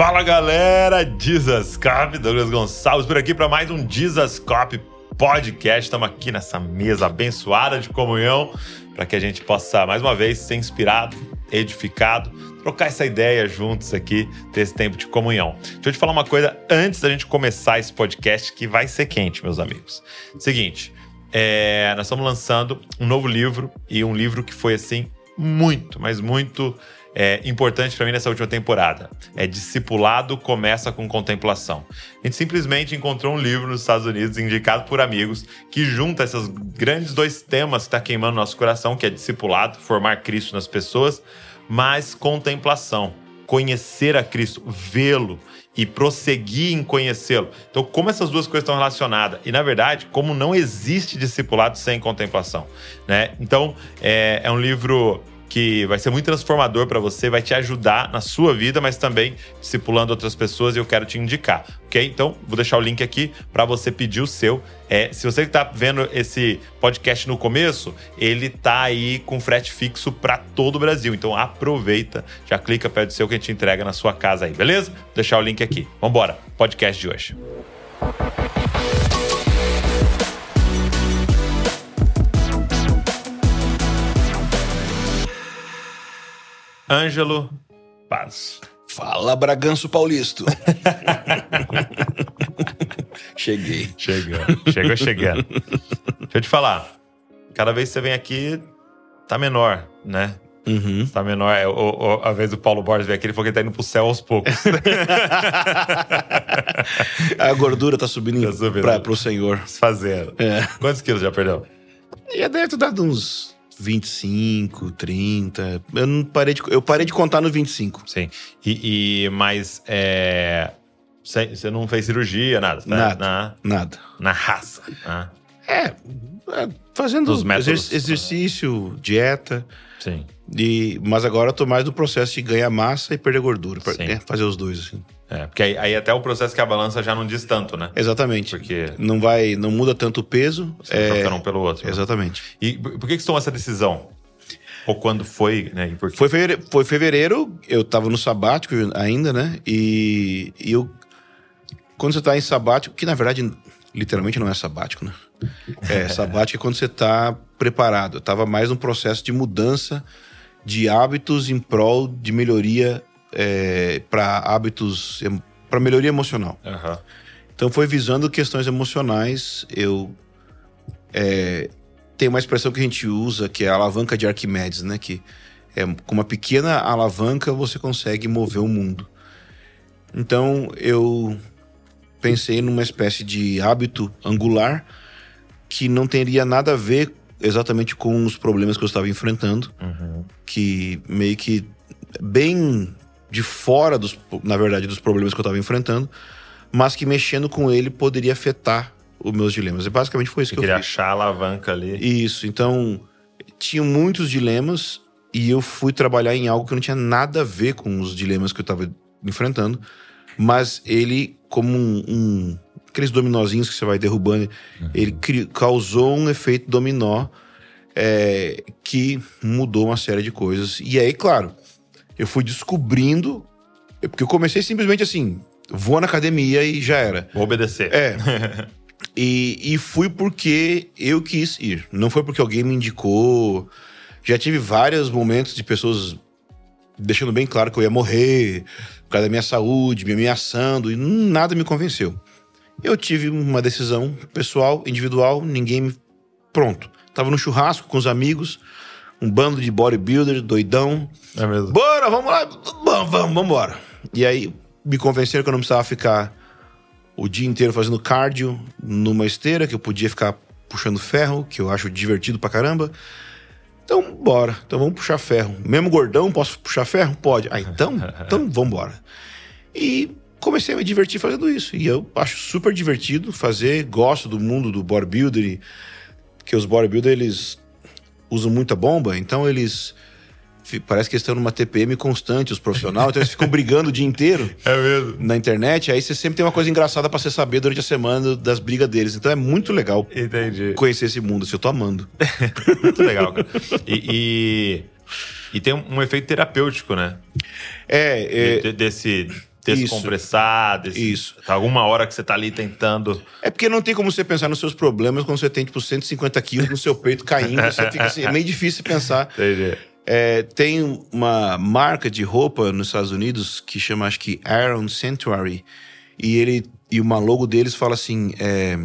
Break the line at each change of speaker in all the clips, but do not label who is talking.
Fala galera, Dizascope, Douglas Gonçalves por aqui para mais um Dizascope podcast. Estamos aqui nessa mesa abençoada de comunhão para que a gente possa mais uma vez ser inspirado, edificado, trocar essa ideia juntos aqui, ter esse tempo de comunhão. Deixa eu te falar uma coisa antes da gente começar esse podcast que vai ser quente, meus amigos. Seguinte, é, nós estamos lançando um novo livro e um livro que foi assim muito, mas muito é, importante para mim nessa última temporada. É Discipulado Começa com Contemplação. A gente simplesmente encontrou um livro nos Estados Unidos indicado por amigos que junta esses grandes dois temas que está queimando nosso coração, que é discipulado, formar Cristo nas pessoas, mas contemplação, conhecer a Cristo, vê-lo e prosseguir em conhecê-lo. Então, como essas duas coisas estão relacionadas? E, na verdade, como não existe discipulado sem contemplação. Né? Então, é, é um livro que vai ser muito transformador para você, vai te ajudar na sua vida, mas também discipulando outras pessoas e eu quero te indicar, ok? Então, vou deixar o link aqui para você pedir o seu. É, se você está vendo esse podcast no começo, ele tá aí com frete fixo para todo o Brasil. Então, aproveita, já clica, pede o seu que a gente entrega na sua casa aí, beleza? Vou deixar o link aqui. Vambora, podcast de hoje. Ângelo Paz.
Fala, Braganço Paulisto. Cheguei.
Chegou. Chegou chegando. Deixa eu te falar. Cada vez que você vem aqui, tá menor, né?
Uhum.
Tá menor. É, o, o, a vez do Paulo Borges veio aqui, ele falou que ele tá indo pro céu aos poucos.
a gordura tá subindo,
Tá subindo.
Pra, pro senhor.
Fazendo.
É.
Quantos quilos já perdeu?
Já deve ter dado uns 25, 30. Eu não parei de, eu parei de contar no 25.
Sim. E, e mas é. Você não fez cirurgia, nada? né?
Nada.
Na,
Nada.
na raça. né?
É, é, fazendo
Dos métodos.
exer- exercício, dieta.
Sim.
E, mas agora eu tô mais no processo de ganhar massa e perder gordura. pra-
Sim.
é, fazer os dois, assim.
É, porque aí, aí até o processo que a balança já não diz tanto, né?
Exatamente.
Porque
Não vai, não muda tanto o peso.
você
É,
um pelo outro. né?
exatamente.
E por que, que você tomou essa decisão? Ou quando foi, né?
Foi fevereiro, foi fevereiro, eu tava no sabático ainda, né? E, e eu. Quando você tá em sabático, que na verdade literalmente não é sabático, né? É, sabático é quando você tá preparado. Eu tava mais num processo de mudança de hábitos em prol de melhoria é, para hábitos. para melhoria emocional.
Aham.
Então foi visando questões emocionais. Eu é, tem uma expressão que a gente usa que é a alavanca de Arquimedes, né? Que é com uma pequena alavanca você consegue mover o mundo. Então eu pensei numa espécie de hábito angular que não teria nada a ver exatamente com os problemas que eu estava enfrentando,
Uhum.
que meio que bem de fora dos, na verdade, dos problemas que eu estava enfrentando, mas que mexendo com ele poderia afetar os meus dilemas. E basicamente foi isso
Você
que eu
queria
fiz.
achar a alavanca ali.
Isso, então tinham muitos dilemas e eu fui trabalhar em algo que não tinha nada a ver com os dilemas que eu estava enfrentando, mas ele como um, um- aqueles dominozinhos que você vai derrubando, ele cri- causou um efeito dominó é, que mudou uma série de coisas. E aí, claro, eu fui descobrindo, porque eu comecei simplesmente assim, vou na academia e já era.
Vou obedecer.
É. E, e fui porque eu quis ir. Não foi porque alguém me indicou. Já tive vários momentos de pessoas deixando bem claro que eu ia morrer por causa da minha saúde, me ameaçando, e nada me convenceu. Eu tive uma decisão pessoal, individual, ninguém me. Pronto. Tava no churrasco com os amigos, um bando de bodybuilder, doidão.
É mesmo.
Bora, vamos lá, vamos, vamos, vamos embora. E aí me convenceram que eu não precisava ficar o dia inteiro fazendo cardio numa esteira, que eu podia ficar puxando ferro, que eu acho divertido pra caramba. Então, bora. Então vamos puxar ferro. Mesmo gordão, posso puxar ferro? Pode. Ah, então, então vamos embora. E comecei a me divertir fazendo isso. E eu acho super divertido fazer, gosto do mundo do bodybuilder, que os bodybuilders, eles usam muita bomba, então eles parece que estão numa TPM constante, os profissionais, então eles ficam brigando o dia inteiro
É mesmo.
na internet, aí você sempre tem uma coisa engraçada pra você saber durante a semana das brigas deles. Então é muito legal
Entendi.
conhecer esse mundo, assim, eu tô amando.
Muito legal, cara. E, e, e tem um, um efeito terapêutico, né?
É, é
De- desse, descompressar. Desse,
Isso.
Tá alguma hora que você tá ali tentando.
É porque não tem como você pensar nos seus problemas quando você tem, tipo, 150 quilos no seu peito caindo. Você fica assim, é meio difícil pensar.
Entendi.
É, tem uma marca de roupa nos Estados Unidos que chama, acho que, Aaron Sanctuary. E ele e uma logo deles fala assim: é,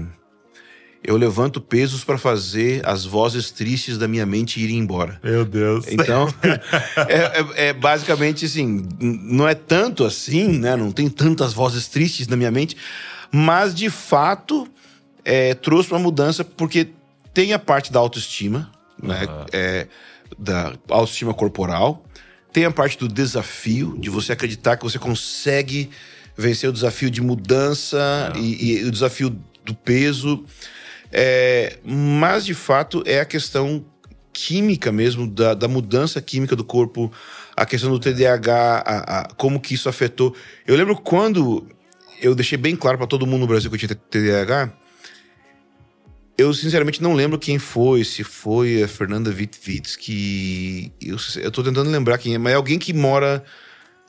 Eu levanto pesos para fazer as vozes tristes da minha mente irem embora.
Meu Deus.
Então, é, é- é basicamente assim, não é tanto assim, né? Não tem tantas vozes tristes na minha mente, mas de fato é, trouxe uma mudança porque tem a parte da autoestima, né? É, da autoestima corporal, tem a parte do desafio, de você acreditar que você consegue vencer o desafio de mudança e, e o desafio do peso. É, mas de fato é a questão química mesmo, da, da mudança química do corpo, a questão do TDAH, a- a- como que isso afetou. Eu lembro quando eu deixei bem claro para todo mundo no Brasil que eu tinha TDAH. Eu sinceramente não lembro quem foi, se foi a Fernanda Wittwitz, eu, eu tô tentando lembrar quem é, mas é alguém que mora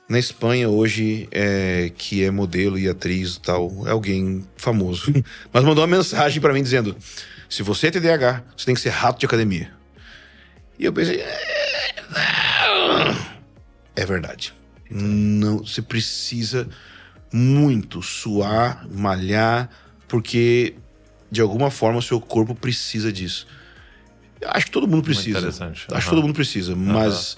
na Espanha hoje, é, que é modelo e atriz e tal, é alguém famoso. mas mandou uma mensagem para mim dizendo: se você é TDAH, você tem que ser rato de academia. E eu pensei, "É, não." é verdade. Não, você precisa muito suar, malhar, porque de alguma forma o seu corpo precisa disso. Acho que todo mundo precisa.
interessante.
Acho que
Aham.
todo mundo precisa, mas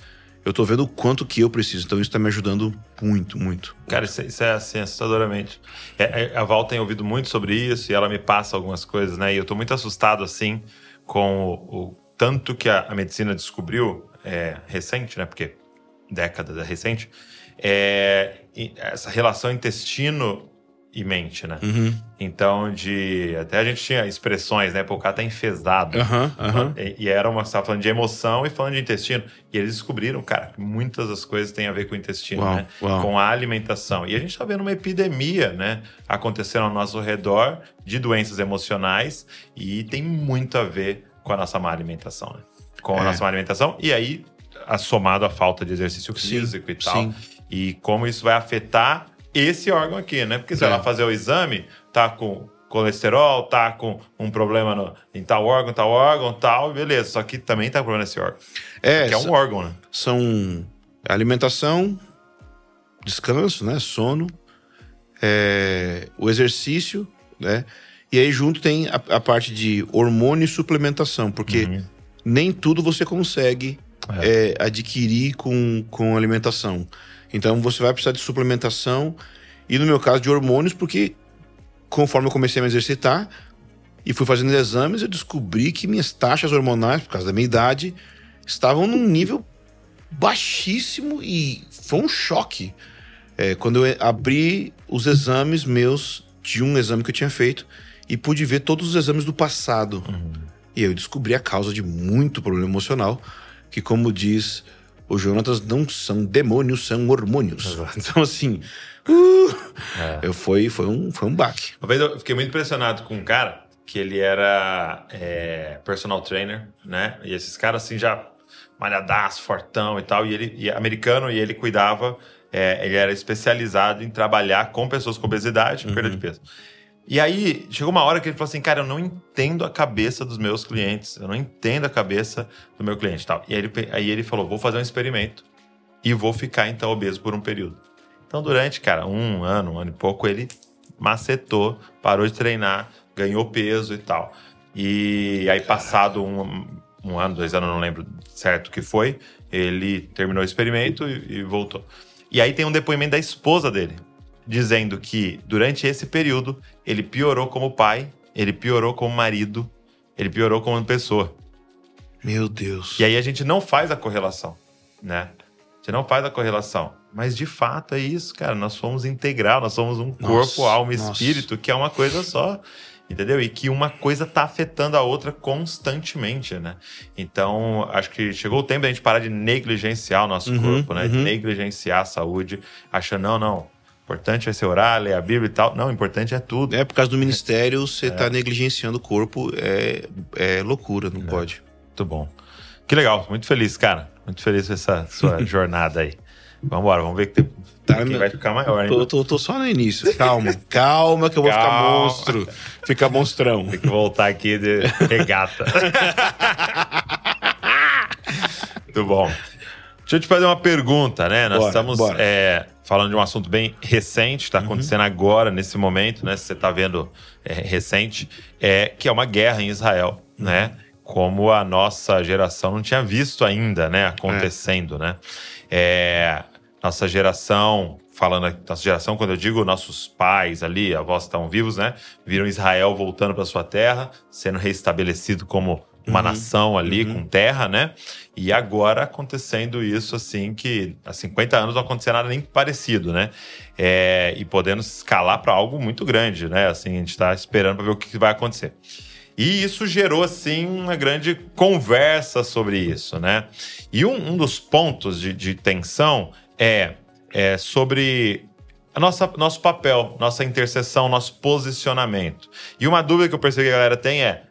eu tô vendo o quanto que eu preciso. Então isso tá me ajudando muito, muito.
Cara, isso, é- isso é assim, assustadoramente. É- é- a Val tem ouvido muito sobre isso e ela me passa algumas coisas, né? E eu tô muito assustado, assim, com o, o tanto que a, a medicina descobriu, é, recente, né? Porque décadas é recente, é, essa relação intestino e mente, né?
Uhum.
Então, de. Até a gente tinha expressões, né? Pô, o cara tá enfesado.
Aham, aham.
E, e era uma. Você tava falando de emoção e falando de intestino. E eles descobriram, cara, que muitas das coisas têm a ver com o intestino,
Uau,
né?
uau.
Com a alimentação. E a gente tá vendo uma epidemia, né? Acontecendo ao nosso redor de doenças emocionais e tem muito a ver com a nossa má alimentação, né? Com a
É.
nossa má alimentação. E aí, somado à falta de exercício
Sim,
físico e tal.
sim.
E como isso vai afetar esse órgão aqui, né? Porque se
É.
ela fazer o exame, tá com colesterol, tá com um problema no, em tal órgão, tal órgão, tal, beleza. Só que também tá com problema nesse órgão.
É,
que é um órgão, né?
são alimentação, descanso, né? Sono, é, o exercício, né? E aí junto tem a, a parte de hormônio e suplementação, porque
Uhum.
nem tudo você consegue é, adquirir com, com alimentação. Então você vai precisar de suplementação e no meu caso de hormônios, porque conforme eu comecei a me exercitar e fui fazendo exames, eu descobri que minhas taxas hormonais, por causa da minha idade, estavam num nível baixíssimo e foi um choque. É, quando eu abri os exames meus de um exame que eu tinha feito e pude ver todos os exames do passado. E eu descobri a causa de muito problema emocional, que como diz o Jonatas, não são demônios, são hormônios.
Exato.
Então assim, uh,
É.
eu foi, foi, um, foi um baque.
Uma vez eu fiquei muito impressionado com um cara que ele era é, personal trainer, né? E esses caras assim já malhadaço, fortão e tal, e ele e americano e ele cuidava, é, ele era especializado em trabalhar com pessoas com obesidade e perda de peso. E aí chegou uma hora que ele falou assim, cara, eu não entendo a cabeça dos meus clientes, eu não entendo a cabeça do meu cliente, tal. E aí ele, aí ele falou, vou fazer um experimento e vou ficar então obeso por um período. Então, durante, cara, um ano, um ano e pouco, ele macetou, parou de treinar, ganhou peso e tal. E aí, passado um, um ano, dois anos, não lembro certo o que foi, ele terminou o experimento e, e voltou. E aí tem um depoimento da esposa dele, dizendo que durante esse período ele piorou como pai, ele piorou como marido, ele piorou como pessoa.
Meu Deus.
E aí a gente não faz a correlação, né? A gente não faz a correlação. Mas de fato é isso, cara. Nós somos integral, nós somos um corpo, alma e
nossa.
espírito, que é uma coisa só. Entendeu? E que uma coisa tá afetando a outra constantemente, né? Então, acho que chegou o tempo da gente parar de negligenciar o nosso
Uhum,
corpo, né? De
uhum.
negligenciar a saúde, achando, não, não. Importante vai ser orar, ler a Bíblia e tal. Não, o importante é tudo.
É, por causa do ministério, você tá negligenciando o corpo, é, é loucura, não pode.
Muito bom. Que legal, muito feliz, cara. Muito feliz com essa sua jornada aí. Vambora, vamos ver que tem,
Tá, meu-
vai ficar maior, hein?
Tô, tô- tô só no início. Calma, calma que eu vou ficar
Calma.
monstro. Ficar monstrão.
Tem que voltar aqui de regata. Muito bom. Deixa eu te fazer uma pergunta, né? Nós
Bora,
estamos
bora.
é, falando de um assunto bem recente, está acontecendo agora, nesse momento, né? Você está vendo é, recente, é, que é uma guerra em Israel, né? Como a nossa geração não tinha visto ainda, né? Acontecendo, né? É, nossa geração, falando aqui, nossa geração, quando eu digo nossos pais ali, avós estão vivos, né? Viram Israel voltando para sua terra, sendo restabelecido como uma nação ali com terra, né? E agora acontecendo isso assim que há 50 anos não acontecia nada nem parecido, né? É, e podendo escalar para algo muito grande, né? Assim, a gente está esperando para ver o que vai acontecer. E isso gerou, assim, uma grande conversa sobre isso, né? E um, um dos pontos de, de tensão é, é sobre a nossa, nosso papel, nossa interseção, nosso posicionamento. E uma dúvida que eu percebi que a galera tem é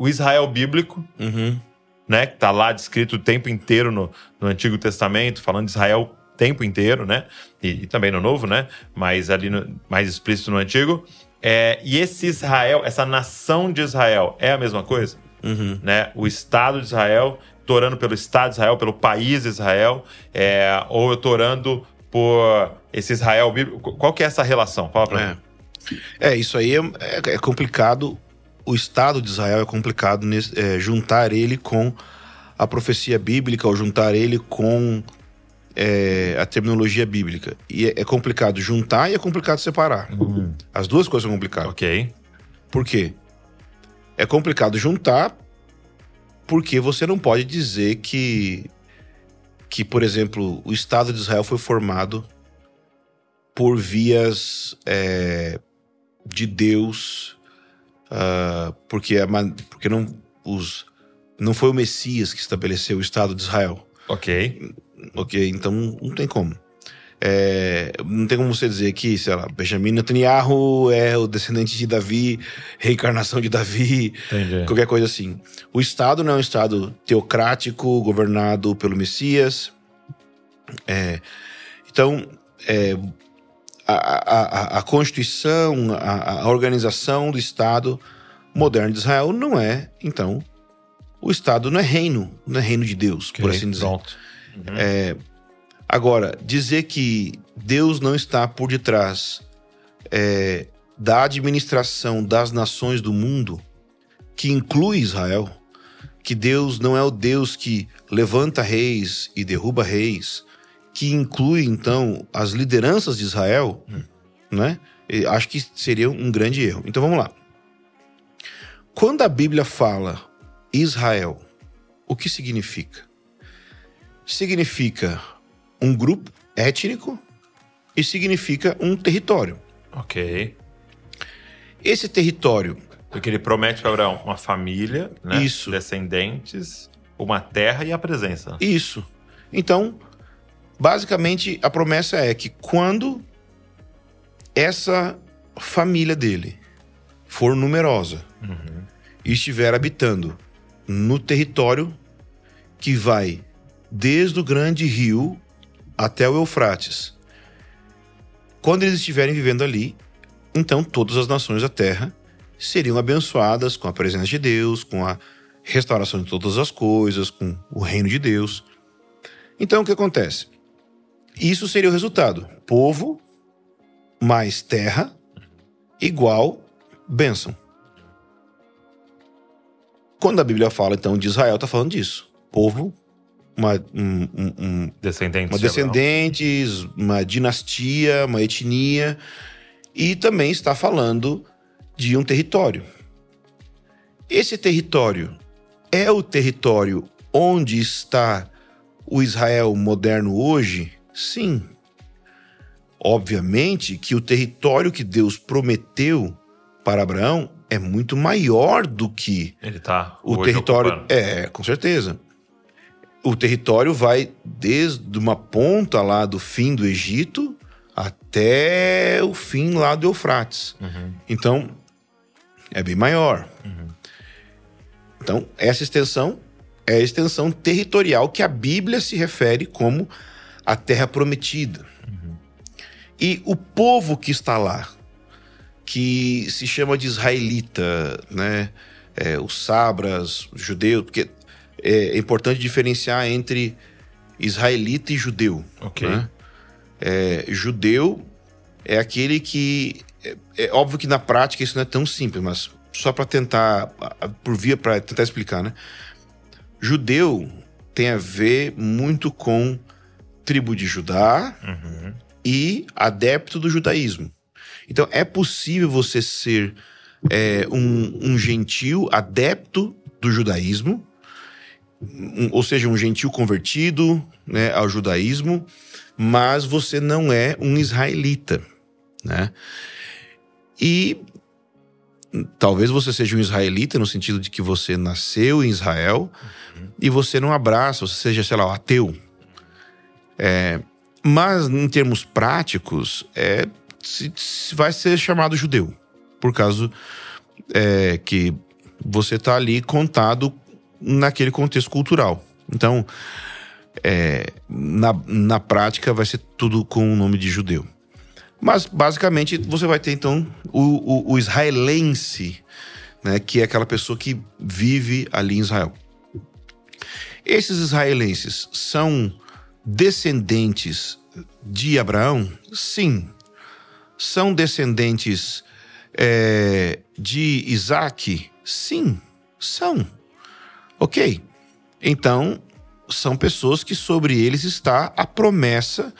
o Israel bíblico,
Uhum.
né? Que tá lá descrito o tempo inteiro no, no Antigo Testamento, falando de Israel o tempo inteiro, né? E, e também no Novo, né? Mas ali no- mais explícito no Antigo. É, e esse Israel, essa nação de Israel, é a mesma coisa?
Uhum.
Né? O Estado de Israel, tô orando pelo Estado de Israel, pelo país de Israel, é, ou eu tô orando por esse Israel bíblico. Qual que é essa relação? Fala pra mim.
É. É, isso aí é, é- é complicado. O Estado de Israel é complicado nesse- é, juntar ele com a profecia bíblica ou juntar ele com é, a terminologia bíblica. E é, é complicado juntar e é complicado separar.
Hum,
As duas coisas são complicadas.
ok.
Por quê? É complicado juntar porque você não pode dizer que, que por exemplo, o Estado de Israel foi formado por vias é, de Deus, ah, porque, a man- porque não, os, não foi o Messias que estabeleceu o Estado de Israel.
Ok.
Ok? Então não tem como. É, não tem como você dizer que, sei lá, Benjamin Netanyahu é o descendente de Davi, reencarnação de Davi,
Entendi.
qualquer coisa assim. O Estado não é um Estado teocrático, governado pelo Messias. É, então, é, a, a- a- Constituição, a, a organização do Estado moderno de Israel não é, então, o Estado não é reino, não é reino de Deus, por assim dizer.
Pronto.
Agora, dizer que Deus não está por detrás é, da administração das nações do mundo, que inclui Israel, que Deus não é o Deus que levanta reis e derruba reis, que inclui então as lideranças de Israel, né? Acho que seria um grande erro. Então vamos lá. Quando a Bíblia fala Israel, o que significa? Significa um grupo étnico e significa um território.
Ok.
Esse território,
Porque ele promete para Abraão uma família, né?
Isso.
Descendentes, uma terra e a presença.
isso. Então, basicamente, a promessa é que quando essa família dele for numerosa e estiver habitando no território que vai desde o grande rio até o Eufrates, quando eles estiverem vivendo ali, então todas as nações da terra seriam abençoadas com a presença de Deus, com a restauração de todas as coisas, com o reino de Deus. Então o que acontece? Isso seria o resultado: povo mais terra igual bênção. Quando a Bíblia fala então de Israel, está falando disso. Povo, uma, um- um-
Descendentes.
uma descendentes, uma dinastia, uma etnia, e também está falando de um território. Esse território é o território onde está o Israel moderno hoje? Sim. Obviamente que o território que Deus prometeu para Abraão é muito maior do que
Ele tá.
o território.
ocupando.
É, com certeza. O território vai desde uma ponta lá do fim do Egito até o fim lá do Eufrates.
Uhum.
Então, é bem maior. Então, essa extensão é a extensão territorial que a Bíblia se refere como a terra prometida. E o povo que está lá, que se chama de israelita, né? É, os sabras, os judeus, porque é, é importante diferenciar entre israelita e judeu.
Ok.
né? É, judeu é aquele que é, é óbvio que na prática isso não é tão simples, mas só para tentar por via para tentar explicar, né? Judeu tem a ver muito com tribo de Judá e adepto do judaísmo. Então é possível você ser é, um, um gentil adepto do judaísmo, um- ou seja, um gentil convertido né, ao judaísmo, mas você não é um israelita, né? E talvez você seja um israelita no sentido de que você nasceu em Israel e você não abraça, você seja, sei lá, um ateu. É, mas em termos práticos, é, se- se vai ser chamado judeu, por causa é, que você está ali contado naquele contexto cultural. Então, é, na, na prática, vai ser tudo com o nome de judeu. Mas, basicamente, você vai ter, então, o, o, o israelense, né, que é aquela pessoa que vive ali em Israel. Esses israelenses são descendentes de Abraão? Sim. São descendentes é, de Isaac? Sim, são. Ok. Então, são pessoas que sobre eles está a promessa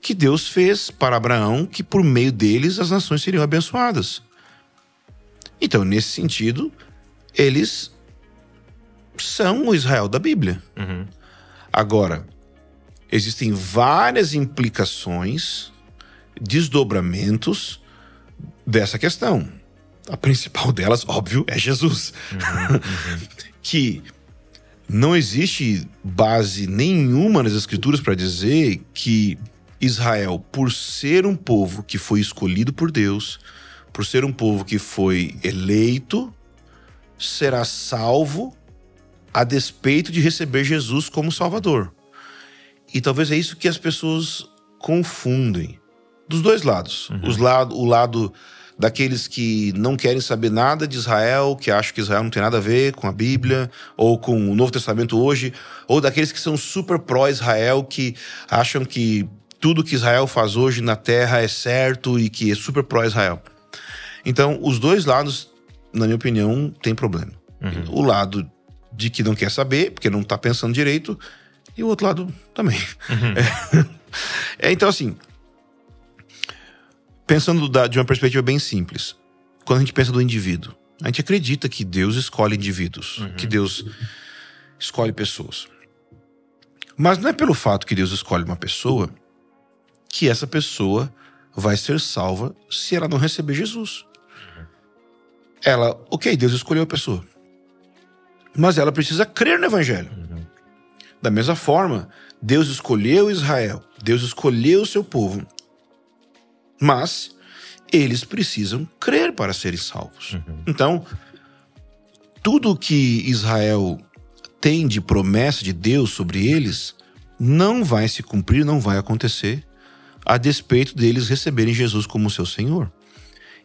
que Deus fez para Abraão, que por meio deles as nações seriam abençoadas. Então, nesse sentido, eles são o Israel da Bíblia.
Uhum.
Agora, existem várias implicações, desdobramentos dessa questão. A principal delas, óbvio, é Jesus. que não existe base nenhuma nas Escrituras para dizer que Israel, por ser um povo que foi escolhido por Deus, por ser um povo que foi eleito, será salvo a despeito de receber Jesus como Salvador. E talvez é isso que as pessoas confundem. Dos dois lados. Os lado, o lado daqueles que não querem saber nada de Israel, que acham que Israel não tem nada a ver com a Bíblia, ou com o Novo Testamento hoje, ou daqueles que são super pró-Israel, que acham que tudo que Israel faz hoje na terra é certo e que é super pró-Israel. Então, os dois lados, na minha opinião, tem problema. O lado de que não quer saber, porque não tá pensando direito, e o outro lado também. É, então, assim, pensando da- de uma perspectiva bem simples, quando a gente pensa do indivíduo, a gente acredita que Deus escolhe indivíduos, que Deus escolhe pessoas. Mas não é pelo fato que Deus escolhe uma pessoa que essa pessoa vai ser salva se ela não receber Jesus. Ela, ok, Deus escolheu a pessoa. Mas ela precisa crer no evangelho. Da mesma forma, Deus escolheu Israel, Deus escolheu o seu povo. Mas eles precisam crer para serem salvos. Então, tudo que Israel tem de promessa de Deus sobre eles não vai se cumprir, não vai acontecer, a despeito deles receberem Jesus como seu Senhor.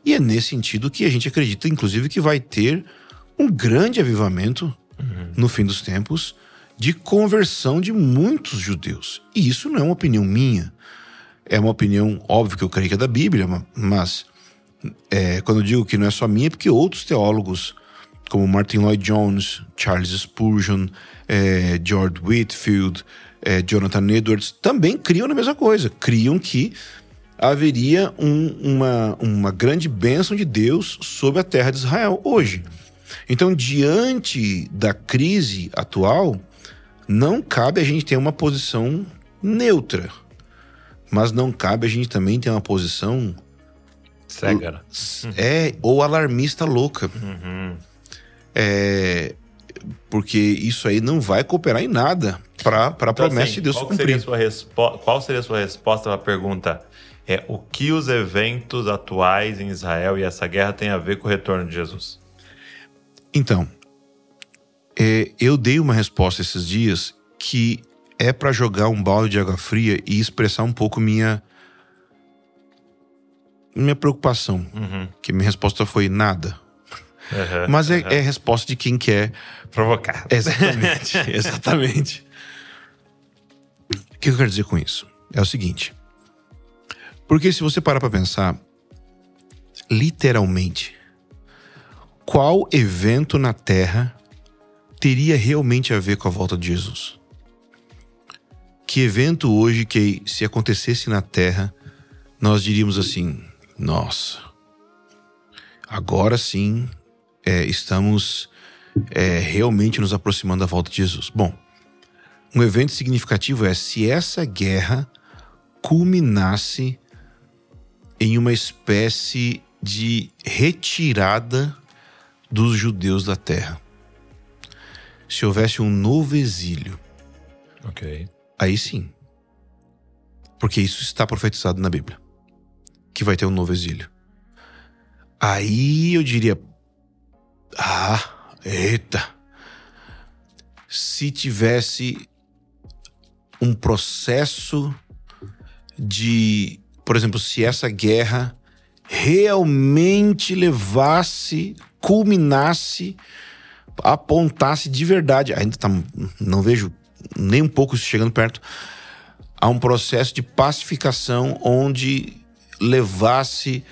E é nesse sentido que a gente acredita, inclusive, que vai ter um grande avivamento no fim dos tempos de conversão de muitos judeus. E isso não é uma opinião minha. É uma opinião, óbvio que eu creio que é da Bíblia, ma- mas é, quando eu digo que não é só minha, é porque outros teólogos, como Martin Lloyd Jones, Charles Spurgeon, é, George Whitfield, é, Jonathan Edwards, também criam na mesma coisa. Criam que haveria um- uma, uma grande bênção de Deus sobre a terra de Israel hoje. Então, diante da crise atual, não cabe a gente ter uma posição neutra. Mas não cabe a gente também ter uma posição
Cega, né?
é ou alarmista louca. É, porque isso aí não vai cooperar em nada para a
Então,
promessa
assim,
de Deus
qual, seria
cumprir.
sua respo- qual seria a sua resposta para a pergunta? É o que os eventos atuais em Israel e essa guerra têm a ver com o retorno de Jesus?
Então, é, eu dei uma resposta esses dias que é para jogar um balde de água fria e expressar um pouco minha minha preocupação.
Uhum.
Que minha resposta foi nada.
Uhum.
Mas é, é a resposta de quem quer.
Provocar.
Exatamente. exatamente. O que eu quero dizer com isso? É o seguinte. Porque se você parar pra pensar, literalmente, qual evento na Terra teria realmente a ver com a volta de Jesus? Que evento hoje que, se acontecesse na Terra, nós diríamos assim: nossa, agora sim é, estamos é, realmente nos aproximando da volta de Jesus. Bom, um evento significativo é se essa guerra culminasse em uma espécie de retirada dos judeus da terra. Se houvesse um novo exílio,
Ok.
aí sim. Porque isso está profetizado na Bíblia. Que vai ter um novo exílio. Aí eu diria. Ah, eita. Se tivesse um processo de. Por exemplo, se essa guerra realmente levasse, culminasse, apontasse de verdade. Ainda tá, não vejo nem um pouco isso chegando perto. A um processo de pacificação onde levasse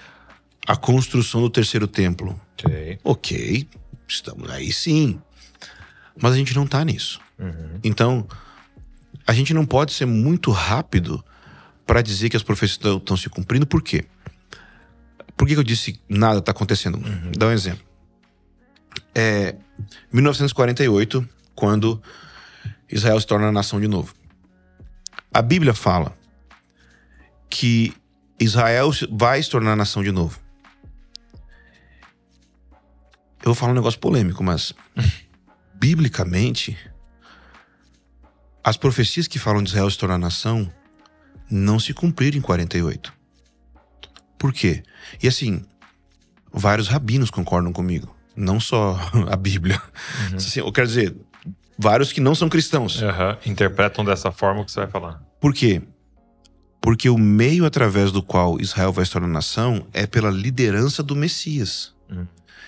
a construção do terceiro templo.
Ok.
Ok, estamos aí sim. Mas a gente não tá nisso.
Uhum.
Então, a gente não pode ser muito rápido para dizer que as profecias estão se cumprindo. Por quê? Por que, eu disse nada está acontecendo? Dá um exemplo. É 1948, quando Israel se torna nação de novo. A Bíblia fala que Israel vai se tornar nação de novo. Eu vou falar um negócio polêmico, mas biblicamente as profecias que falam de Israel se tornar nação não se cumpriram em 48. Por quê? E assim, vários rabinos concordam comigo, não só a Bíblia. Assim, eu quero dizer, vários que não são cristãos.
Aham. Interpretam dessa forma o que você vai falar.
Por quê? Porque o meio através do qual Israel vai se tornar nação é pela liderança do Messias.
Hum.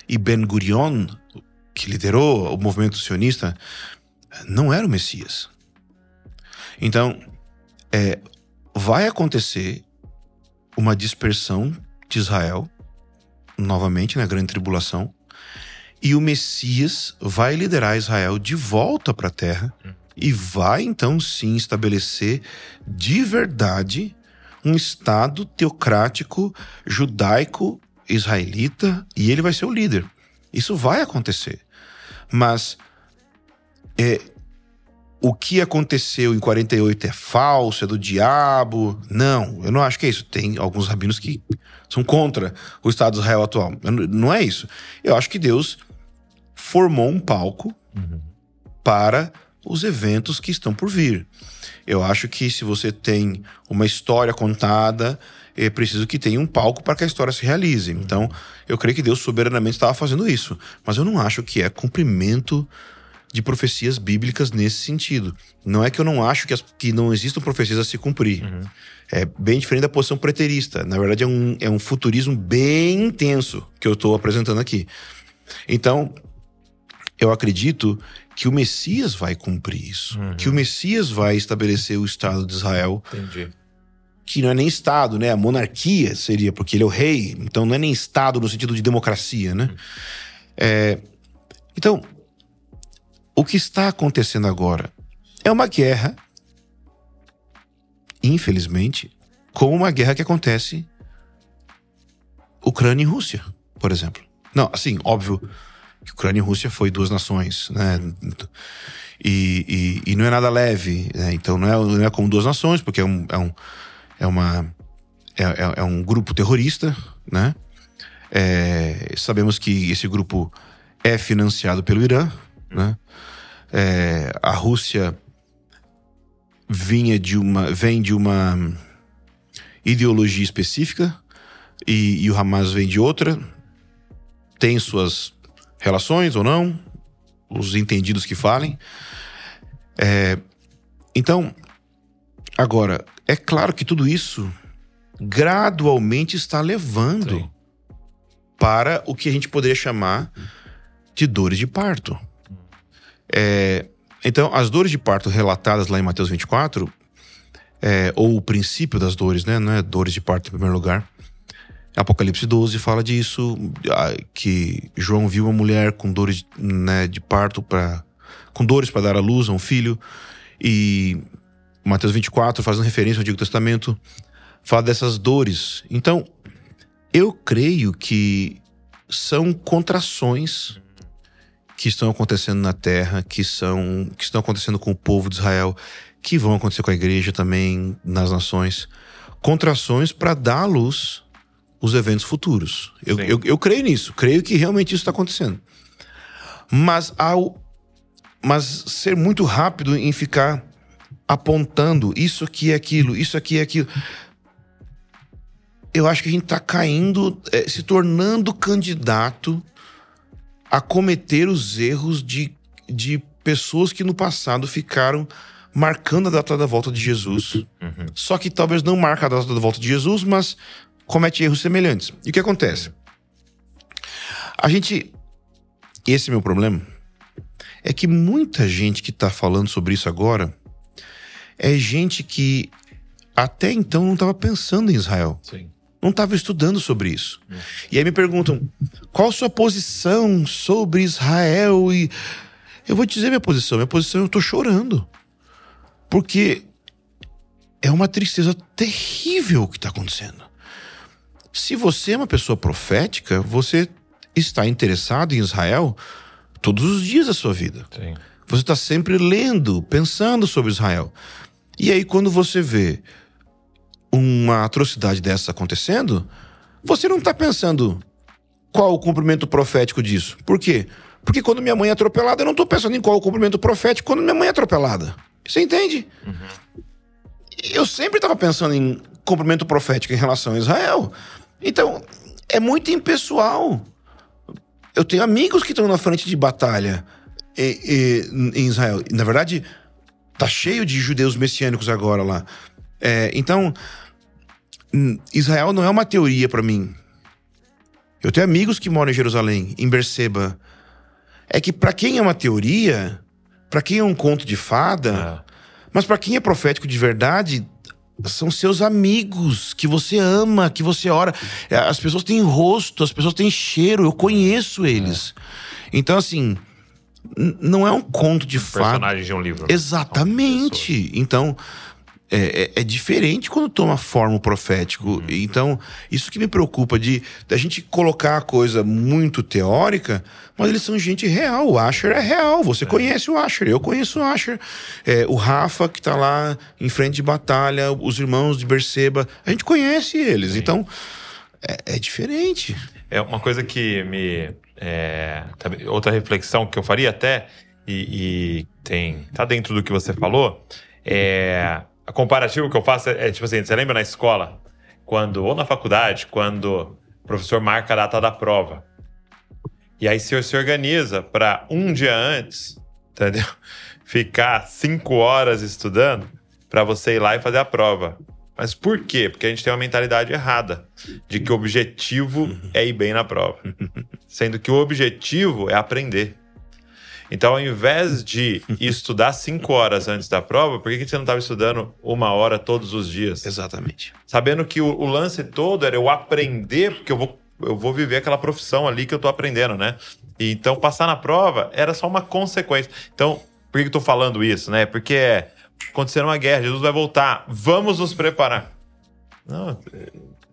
E Ben Gurion, que liderou o movimento sionista, não era o Messias. Então, é, vai acontecer uma dispersão de Israel, novamente na grande tribulação, e o Messias vai liderar Israel de volta para a terra e vai então sim estabelecer de verdade um estado teocrático judaico israelita e ele vai ser o líder. Isso vai acontecer. Mas é, o que aconteceu em 48 é falso, é do diabo. Não, eu não acho que é isso. Tem alguns rabinos que são contra o Estado de Israel atual. Não é isso. Eu acho que Deus formou um palco para os eventos que estão por vir. Eu acho que se você tem uma história contada, é preciso que tenha um palco para que a história se realize. Então, eu creio que Deus soberanamente estava fazendo isso. Mas eu não acho que é cumprimento de profecias bíblicas nesse sentido. Não é que eu não acho que, as- que não existam profecias a se cumprir. É bem diferente da posição preterista. Na verdade, é um, é um futurismo bem intenso que eu estou apresentando aqui. Então, eu acredito que o Messias vai cumprir isso. Que o Messias vai estabelecer o Estado de Israel,
Entendi.
que não é nem Estado, né? A monarquia seria, porque ele é o rei. Então não é nem Estado no sentido de democracia, né? É, então, o que está acontecendo agora é uma guerra, infelizmente, como uma guerra que acontece Ucrânia e Rússia, por exemplo. Não, assim, óbvio que Ucrânia e Rússia foi duas nações, né? E, e, e não é nada leve, né? Então não é, não é como duas nações, porque é um, é um, é uma, é, é- é um grupo terrorista, né? É, sabemos que esse grupo é financiado pelo Irã, né? É, a Rússia vinha de uma, vem de uma ideologia específica e, e o Hamas vem de outra. Tem suas relações ou não, os entendidos que falem. É, Então, agora, é claro que tudo isso gradualmente está levando
Sim.
para o que a gente poderia chamar de dores de parto. É, então, as dores de parto relatadas lá em Mateus 24, é, ou o princípio das dores, né? Não é dores de parto em primeiro lugar. Apocalipse 12 fala disso, que João viu uma mulher com dores né, de parto para com dores para dar à luz a um filho e Mateus 24 fazendo referência ao Antigo Testamento fala dessas dores. Então, eu creio que são contrações que estão acontecendo na terra, que são que estão acontecendo com o povo de Israel, que vão acontecer com a igreja também nas nações, contrações para dar à luz os eventos futuros. Eu, eu, eu creio nisso, creio que realmente isso está acontecendo. Mas ao mas ser muito rápido em ficar apontando isso aqui é aquilo, isso aqui é aquilo. Eu acho que a gente está caindo, eh, se tornando candidato a cometer os erros de, de pessoas que no passado ficaram marcando a data da volta de Jesus. Só que talvez não marca a data da volta de Jesus, mas comete erros semelhantes. E o que acontece? A gente. Esse é meu problema. É que muita gente que tá falando sobre isso agora é gente que até então não estava pensando em Israel
Sim.
não estava estudando sobre isso. E aí me perguntam: qual sua posição sobre Israel? E eu vou te dizer minha posição. Minha posição, eu tô chorando. Porque é uma tristeza terrível o que está acontecendo. Se você é uma pessoa profética, você está interessado em Israel todos os dias da sua vida.
Sim.
Você está sempre lendo, pensando sobre Israel. E aí, quando você vê uma atrocidade dessa acontecendo, você não está pensando qual o cumprimento profético disso. Por quê? Porque quando minha mãe é atropelada, eu não estou pensando em qual o cumprimento profético quando minha mãe é atropelada. Você entende? Eu sempre estava pensando em cumprimento profético em relação a Israel. Então, é muito impessoal. Eu tenho amigos que estão na frente de batalha e- e- em Israel. Na verdade, tá cheio de judeus messiânicos agora lá. É, então, Israel não é uma teoria para mim. Eu tenho amigos que moram em Jerusalém, em Berseba. É que para quem é uma teoria, para quem é um conto de fada,
É.
mas para quem é profético de verdade, são seus amigos que você ama, que você ora. É, As pessoas têm rosto, as pessoas têm cheiro, eu conheço eles. Então, assim, não é um conto de fada.
Personagem de um livro. né?
Exatamente. Então, é, é- é diferente quando toma forma o profético. Então, isso que me preocupa de da gente colocar a coisa muito teórica, mas eles são gente real. O Asher é real. Você conhece o Asher, eu conheço o Asher. É, o Rafa, que tá lá em frente de batalha, os irmãos de Berseba, a gente conhece eles. Então, é, é diferente.
É uma coisa que me. é, outra reflexão que eu faria até, e, e tem. tá dentro do que você falou, é. A comparativo que eu faço é, é tipo assim: você lembra na escola, quando, ou na faculdade, quando o professor marca a data da prova. E aí você se organiza para um dia antes, entendeu? Ficar cinco horas estudando para você ir lá e fazer a prova. Mas por quê? Porque a gente tem uma mentalidade errada de que o objetivo é ir bem na prova. Sendo que o objetivo é aprender. Então, ao invés de estudar cinco horas antes da prova, por que que você não estava estudando uma hora todos os dias?
Exatamente.
Sabendo que o, o lance todo era eu aprender, porque eu vou, eu vou viver aquela profissão ali que eu tô aprendendo, né? E então, passar na prova era só uma consequência. Então, por que que eu tô falando isso, né? Porque é, acontecendo uma guerra, Jesus vai voltar, vamos nos preparar. Não,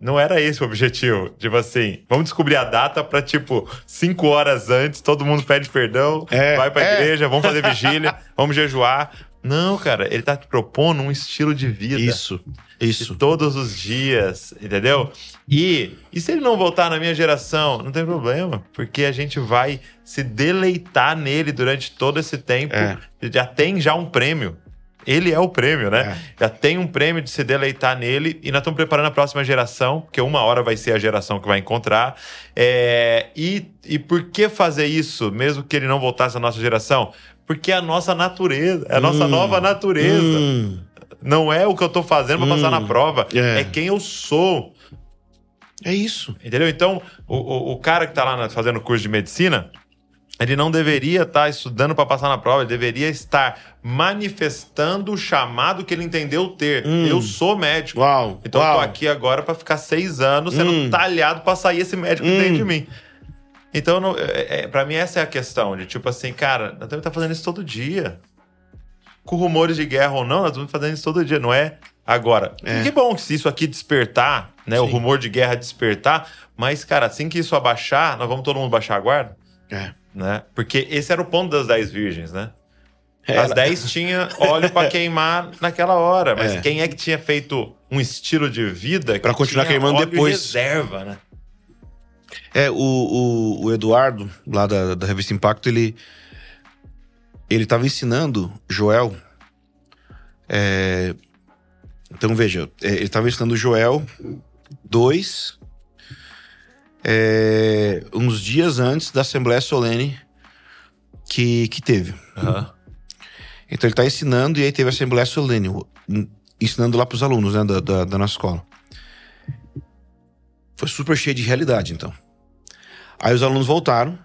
não era esse o objetivo. Tipo assim, vamos descobrir a data pra, tipo, cinco horas antes, todo mundo pede perdão,
É,
vai pra
é.
igreja, vamos fazer vigília, vamos jejuar. Não, cara, ele tá te propondo um estilo de vida
Isso. Isso.
todos os dias, entendeu? E, e se ele não voltar na minha geração, não tem problema, porque a gente vai se deleitar nele durante todo esse tempo.
É.
Já tem já um prêmio. Ele é o prêmio, né?
É.
Já tem um prêmio de se deleitar nele e nós estamos preparando a próxima geração, porque uma hora vai ser a geração que vai encontrar. É, e, e por que fazer isso, mesmo que ele não voltasse à nossa geração? Porque é a nossa natureza, é a nossa
Hum.
nova natureza.
Hum,
Não é o que eu tô fazendo passar
Hum.
na prova,
É.
é quem eu sou.
é isso.
Entendeu? Então, o, o, o cara que tá lá fazendo curso de medicina, ele não deveria estar estudando para passar na prova, ele deveria estar manifestando o chamado que ele entendeu ter.
Hum.
Eu sou médico.
Uau.
Então eu
uau.
tô aqui agora para ficar seis anos sendo
Hum.
talhado para sair esse médico que
Hum.
tem de mim. Então, não, é, é, para mim, essa é a questão. De tipo assim, cara, nós temos que estar fazendo isso todo dia. Com rumores de guerra ou não, nós estamos fazendo isso todo dia, não é agora.
É.
E que bom que se isso aqui despertar, né? O
Sim.
rumor de guerra despertar, mas, cara, assim que isso abaixar, nós vamos todo mundo baixar a guarda,
É.
né? Porque esse era o ponto das 10 virgens, né? As 10 tinha óleo para queimar naquela hora, mas
É.
quem é que tinha feito um estilo de vida
Pra
que
continuar queimando depois.
reserva, né?
É, o, o, o Eduardo, lá da, da revista Impacto, ele. Ele tava ensinando Joel. é, então veja, é, ele tava ensinando Joel 2. É, uns dias antes da Assembleia Solene que, que teve. Então ele tá ensinando e aí teve a Assembleia Solene, ensinando lá pros alunos né, da, da, da nossa escola. Foi super cheio de realidade, então. Aí os alunos voltaram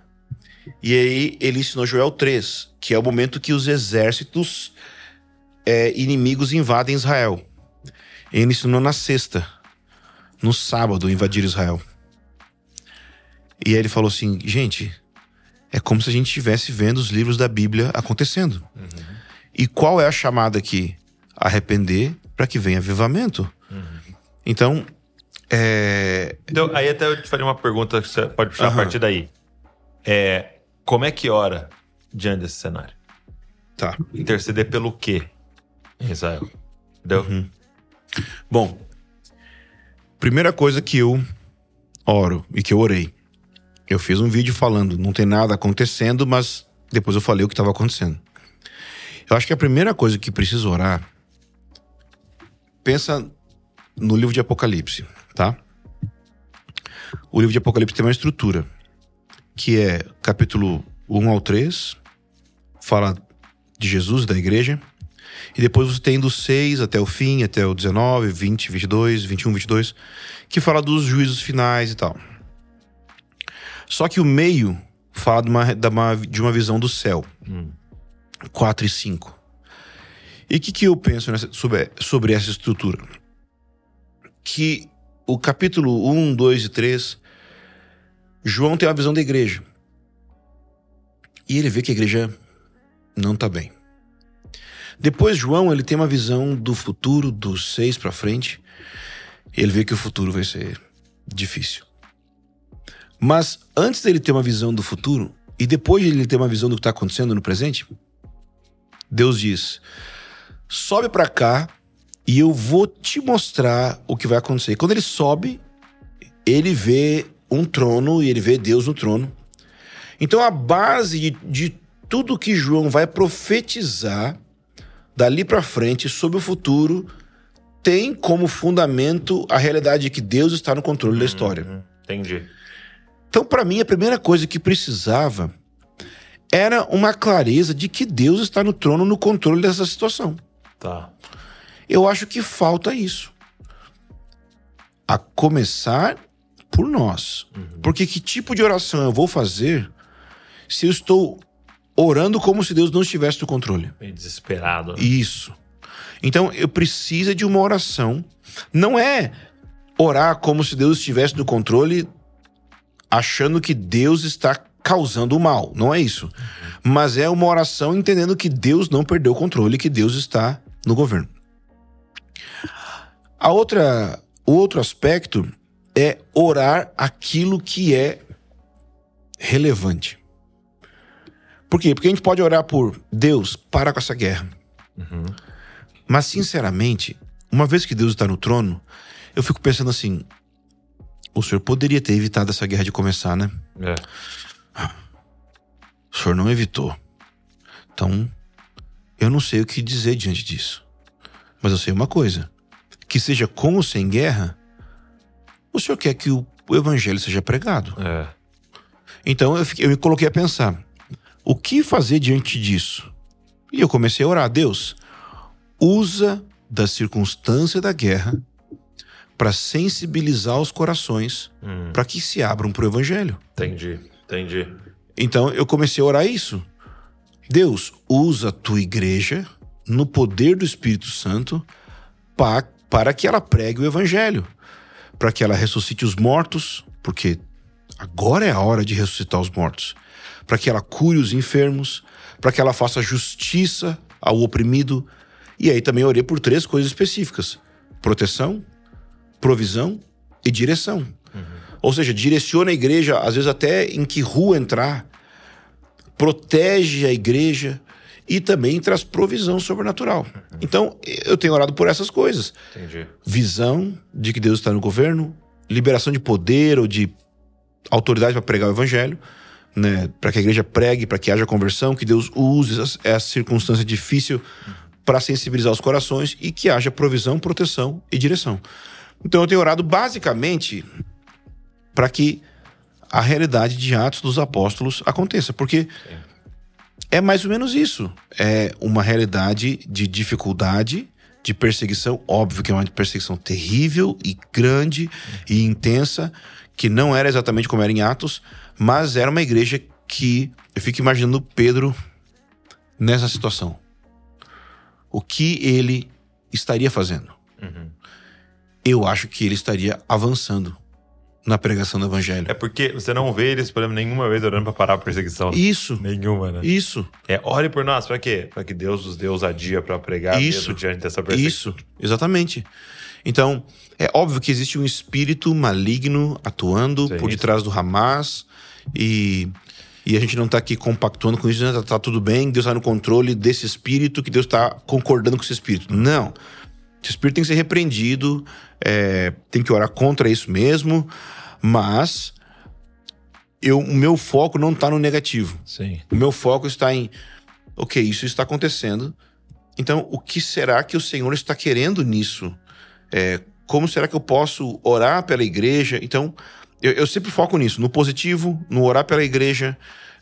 e aí ele ensinou Joel 3, que é o momento que os exércitos é, inimigos invadem Israel. Ele ensinou na sexta, no sábado, invadir Israel. E aí ele falou assim, gente, é como se a gente estivesse vendo os livros da Bíblia acontecendo. E qual é a chamada aqui? Arrepender para que venha avivamento. Então, é,
Então, aí até eu te faria uma pergunta que você pode puxar a
Aham.
partir daí. É, como é que ora diante desse cenário?
tá.
Interceder pelo quê em Israel? Entendeu?
Uhum. Bom, primeira coisa que eu oro e que eu orei. Eu fiz um vídeo falando, não tem nada acontecendo, mas depois eu falei o que estava acontecendo. Eu acho que a primeira coisa que precisa orar, pensa no livro de Apocalipse, tá? O livro de Apocalipse tem uma estrutura, que é capítulo 1 ao 3, fala de Jesus, da igreja, e depois você tem do 6 até o fim, até o 19, 20, 22, 21, 22, que fala dos juízos finais e tal. Só que o meio fala de uma, de uma, de uma visão do céu. 4 e 5. E o que, que eu penso nessa- sobre, sobre essa estrutura? Que o capítulo 1, 2 e 3, João tem uma visão da igreja. E ele vê que a igreja não está bem. Depois, João, ele tem uma visão do futuro, dos seis para frente. Ele vê que o futuro vai ser difícil. Mas antes dele ter uma visão do futuro, e depois de ele ter uma visão do que está acontecendo no presente, Deus diz: sobe para cá e eu vou te mostrar o que vai acontecer. Quando ele sobe, ele vê um trono e ele vê Deus no trono. Então a base de, de tudo que João vai profetizar dali para frente sobre o futuro tem como fundamento a realidade de que Deus está no controle da história.
Uhum, Entendi.
Então, para mim, a primeira coisa que precisava era uma clareza de que Deus está no trono, no controle dessa situação.
Tá.
Eu acho que falta isso. A começar por nós. Porque que tipo de oração eu vou fazer se eu estou orando como se Deus não estivesse no controle?
Meio desesperado. né?
Isso. Então eu preciso de uma oração. Não é orar como se Deus estivesse no controle, achando que Deus está causando o mal. Não é isso. Mas é uma oração entendendo que Deus não perdeu o controle, que Deus está no governo. A outra, o outro aspecto é orar aquilo que é relevante. Por quê? Porque a gente pode orar por Deus, para com essa guerra.
Uhum.
Mas, sinceramente, uma vez que Deus está no trono, eu fico pensando assim: o senhor poderia ter evitado essa guerra de começar, né?
É.
O senhor não evitou. Então, eu não sei o que dizer diante disso. Mas eu sei uma coisa: que seja com ou sem guerra, o senhor quer que o, evangelho seja pregado.
É.
Então eu, fiquei- eu me coloquei a pensar: o que fazer diante disso? E eu comecei a orar, Deus, usa da circunstância da guerra para sensibilizar os corações
Hum,
para que se abram para o evangelho.
entendi, entendi.
Então eu comecei a orar isso. Deus, usa a tua igreja no poder do Espírito Santo pa- para que ela pregue o evangelho, para que ela ressuscite os mortos, porque agora é a hora de ressuscitar os mortos, para que ela cure os enfermos, para que ela faça justiça ao oprimido. E aí também orei por três coisas específicas: proteção, provisão e direção. Ou seja, direciona a igreja, às vezes até em que rua entrar, protege a igreja e também traz provisão sobrenatural. Então, eu tenho orado por essas coisas.
Entendi.
Visão de que Deus está no governo, liberação de poder ou de autoridade para pregar o evangelho, né, para que a igreja pregue, para que haja conversão, que Deus use essa, essa circunstância difícil para sensibilizar os corações e que haja provisão, proteção e direção. Então eu tenho orado basicamente para que a realidade de Atos dos Apóstolos aconteça, porque é mais ou menos isso. É uma realidade de dificuldade, de perseguição, óbvio que é uma perseguição terrível e grande e intensa, que não era exatamente como era em Atos, mas era uma igreja que eu fico imaginando Pedro nessa situação. O que ele estaria fazendo? Eu acho que ele estaria avançando na pregação do evangelho.
É porque você não vê eles, por exemplo, nenhuma vez orando pra parar a perseguição.
Isso,
Nenhuma, né?
isso,
É, ore por nós, pra quê? Pra que Deus nos dê ousadia pra pregar
Isso.
diante dessa perseguição.
isso, exatamente. Então, é óbvio que existe um espírito maligno atuando
Sim,
por
isso.
detrás do Hamas e, e a gente não tá aqui compactuando com isso, né? tá, tá tudo bem, Deus tá no controle desse espírito, que Deus tá concordando com esse espírito. Não. Esse espírito tem que ser repreendido, é, tem que orar contra isso mesmo, mas eu, o meu foco não tá no negativo.
Sim.
O meu foco está em, ok, isso está acontecendo. Então, o que será que o Senhor está querendo nisso? É, como será que eu posso orar pela igreja? Então, eu, eu sempre foco nisso, no positivo, no orar pela igreja,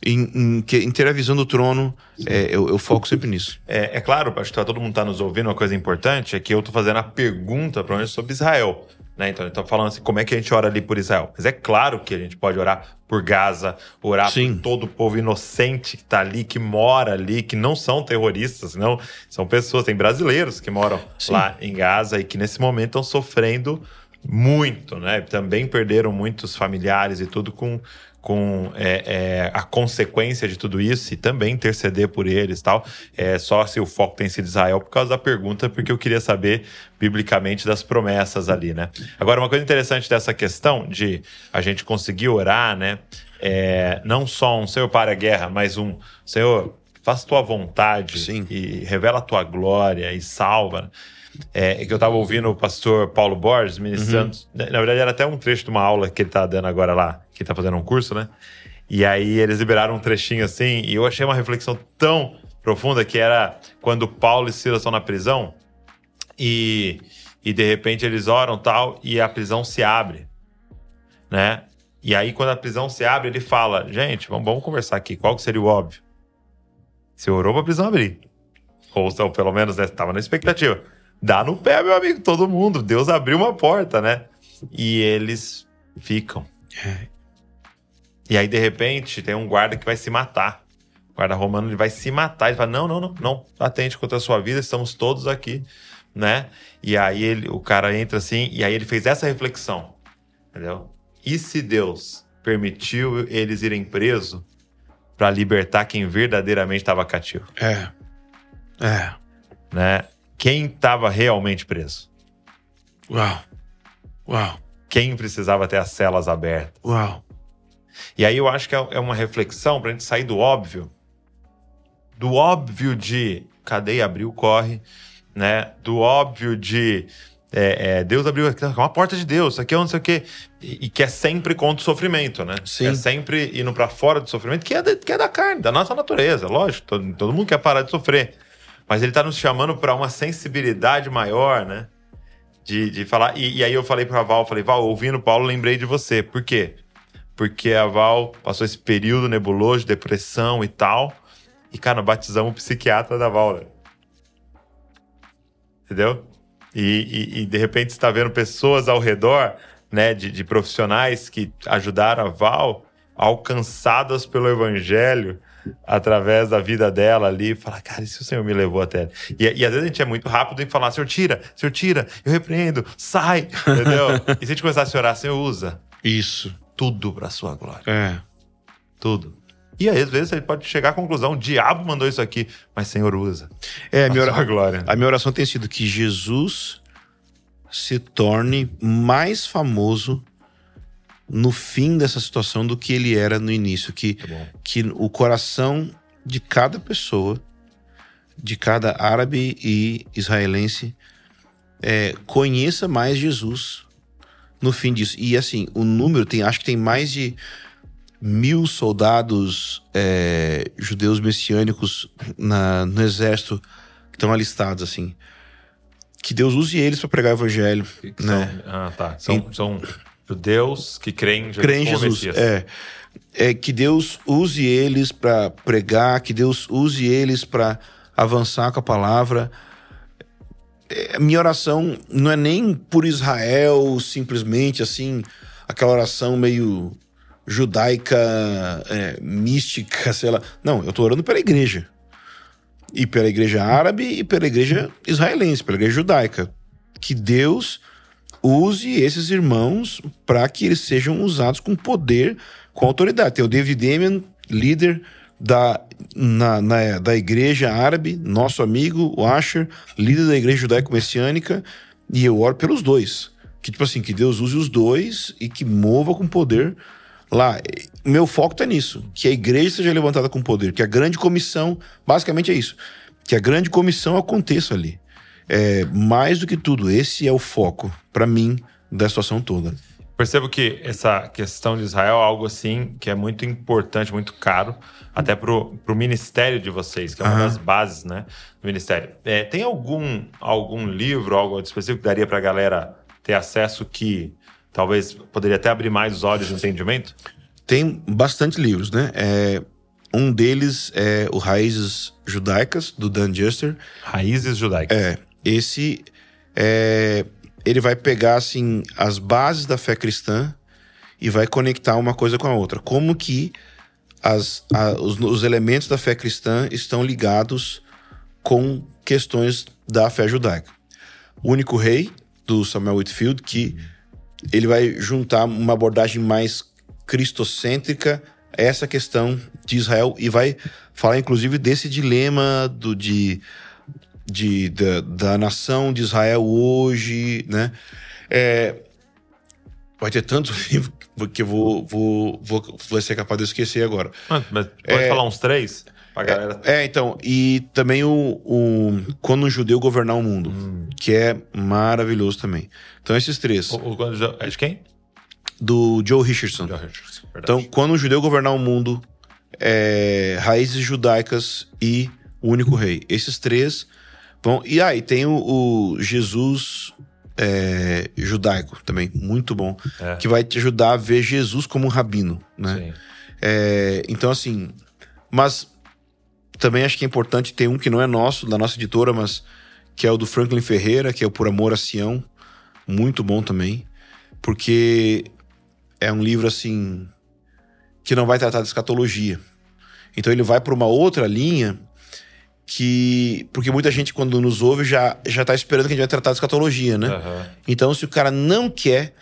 em, em, em ter a visão do trono. É, eu, eu foco sempre nisso.
É, é claro, acho que tá- todo mundo tá nos ouvindo, uma coisa importante é que eu tô fazendo a pergunta pra gente sobre Israel. Né? Então, ele falando assim, como é que a gente ora ali por Israel? Mas é claro que a gente pode orar por Gaza, orar
Sim.
por todo o povo inocente que tá ali, que mora ali, que não são terroristas, não. São pessoas, tem brasileiros que moram
Sim.
lá em Gaza e que nesse momento estão sofrendo muito, né? Também perderam muitos familiares e tudo com, com é, é, a consequência de tudo isso e também interceder por eles e tal. É, só se o foco tem sido Israel por causa da pergunta, porque eu queria saber biblicamente das promessas ali, né? Agora, uma coisa interessante dessa questão de a gente conseguir orar, né? É, não só um Senhor para a guerra, mas um Senhor, faça tua vontade
Sim.
e revela a tua glória e salva. É, que eu tava ouvindo o pastor Paulo Borges ministrando. Na na verdade, era até um trecho de uma aula que ele tá dando agora lá, que ele tá fazendo um curso, né? E aí eles liberaram um trechinho assim, e eu achei uma reflexão tão profunda que era quando Paulo e Silas estão na prisão e, e de repente eles oram tal e a prisão se abre, né? E aí quando a prisão se abre, ele fala: gente, vamos, vamos conversar aqui, qual que seria o óbvio? Você orou pra prisão abrir. Ou, ou pelo menos, né, tava na expectativa. Dá no pé, meu amigo, todo mundo. Deus abriu uma porta, né? E eles ficam. E aí, de repente, tem um guarda que vai se matar. O guarda romano ele vai se matar. Ele fala: Não, não, não, não. Atente contra a sua vida, estamos todos aqui, né? E aí ele, o cara entra assim, e aí ele fez essa reflexão. Entendeu? E se Deus permitiu eles irem presos para libertar quem verdadeiramente estava cativo,
É. É.
né? Quem estava realmente preso?
Uau. Uau.
Quem precisava ter as celas abertas?
Uau.
E aí eu acho que é é uma reflexão pra gente sair do óbvio. Do óbvio de cadeia abriu, corre, né? Do óbvio de é, é, Deus abriu aqui, é uma porta de Deus, isso aqui é não sei o quê. E, e que é sempre contra o sofrimento, né?
Sim.
É sempre indo pra fora do sofrimento, que é, da, que é da carne, da nossa natureza, lógico. Todo, todo mundo quer parar de sofrer. Mas ele está nos chamando para uma sensibilidade maior, né? De, de falar. E, e aí eu falei para a Val, falei, Val, ouvindo Paulo, lembrei de você. Por quê? Porque a Val passou esse período nebuloso de depressão e tal. E, cara, batizamos o psiquiatra da Val, né? Entendeu? E, e, e, de repente está vendo pessoas ao redor, né, de, de profissionais que ajudaram a Val, alcançadas pelo evangelho através da vida dela ali, fala, cara, isso o Senhor me levou até. E, e às vezes a gente é muito rápido em falar, Senhor, tira, Senhor, tira, eu repreendo, sai, entendeu? e se a gente começasse a orar, Senhor, usa.
Isso.
Tudo para sua glória.
É.
Tudo. E aí, às vezes, ele pode chegar à conclusão: o diabo mandou isso aqui, mas Senhor usa.
É, a minha,
sua glória.
a minha oração tem sido que Jesus se torne mais famoso no fim dessa situação do que ele era no início. Que,
Tá
que o coração de cada pessoa, de cada árabe e israelense, é, conheça mais Jesus no fim disso. E assim, o número tem, acho que tem mais de mil soldados é, judeus messiânicos na- no exército que estão alistados, assim. Que Deus use eles para pregar o evangelho.
Que- que
né?
são, ah, tá. São, são judeus que creem em Jesus
Crê em
como
Jesus.
Messias.
É. é. Que Deus use eles para pregar, que Deus use eles para avançar com a palavra. É, minha oração não é nem por Israel, simplesmente assim, aquela oração meio judaica, é, mística, sei lá. Não, eu tô orando pela igreja. E pela igreja árabe e pela igreja israelense, pela igreja judaica. Que Deus use esses irmãos para que eles sejam usados com poder, com autoridade. Tem o David Damian, líder da, na, na- da igreja árabe, nosso amigo, o Asher, líder da igreja judaico-messiânica, e eu oro pelos dois. Que, tipo assim, que Deus use os dois e que mova com poder lá. Meu foco tá nisso. Que a igreja seja levantada com poder. Que a grande comissão, basicamente é isso. Que a grande comissão aconteça ali. É, mais do que tudo, esse é o foco, para mim, da situação toda.
Percebo que essa questão de Israel é algo assim que é muito importante, muito caro, até pro, pro ministério de vocês, que é uma
Aham.
das bases, né, do ministério. É, tem algum, algum livro, algo específico que daria pra galera ter acesso que talvez poderia até abrir mais os olhos de entendimento?
Tem bastante livros, né? É, um deles é o Raízes Judaicas, do Dan Juster.
Raízes judaicas.
É, esse é, ele vai pegar assim as bases da fé cristã e vai conectar uma coisa com a outra. Como que as, a- os, os elementos da fé cristã estão ligados com questões da fé judaica. O único rei do Samuel Whitfield que ele vai juntar uma abordagem mais cristocêntrica a essa questão de Israel e vai falar inclusive desse dilema do de de, da, da nação de Israel hoje, né? É, vai ter tanto livro que eu vou, vou, vou, vou ser capaz de esquecer agora.
Mas, mas pode falar uns três? Pra galera.
É, então, e também o, o Quando um Judeu Governar o Mundo, que é maravilhoso também. Então, esses três.
O, o, é de quem?
Do Joe Richardson.
Joe Richardson.
Então, Quando um Judeu Governar o Mundo, é, Raízes Judaicas e O Único Rei. Esses três vão. E aí, tem o, o Jesus é, judaico também, muito bom.
É.
Que vai te ajudar a ver Jesus como um rabino, né?
Sim.
É, então, assim, mas também acho que é importante ter um que não é nosso, da nossa editora, mas que é o do Franklin Ferreira, que é o Por Amor a Sião. Muito bom também. Porque é um livro, assim, que não vai tratar de escatologia. Então ele vai para uma outra linha que. Porque muita gente, quando nos ouve, já, já tá esperando que a gente vai tratar de escatologia, né?
Aham.
Então, se o cara não quer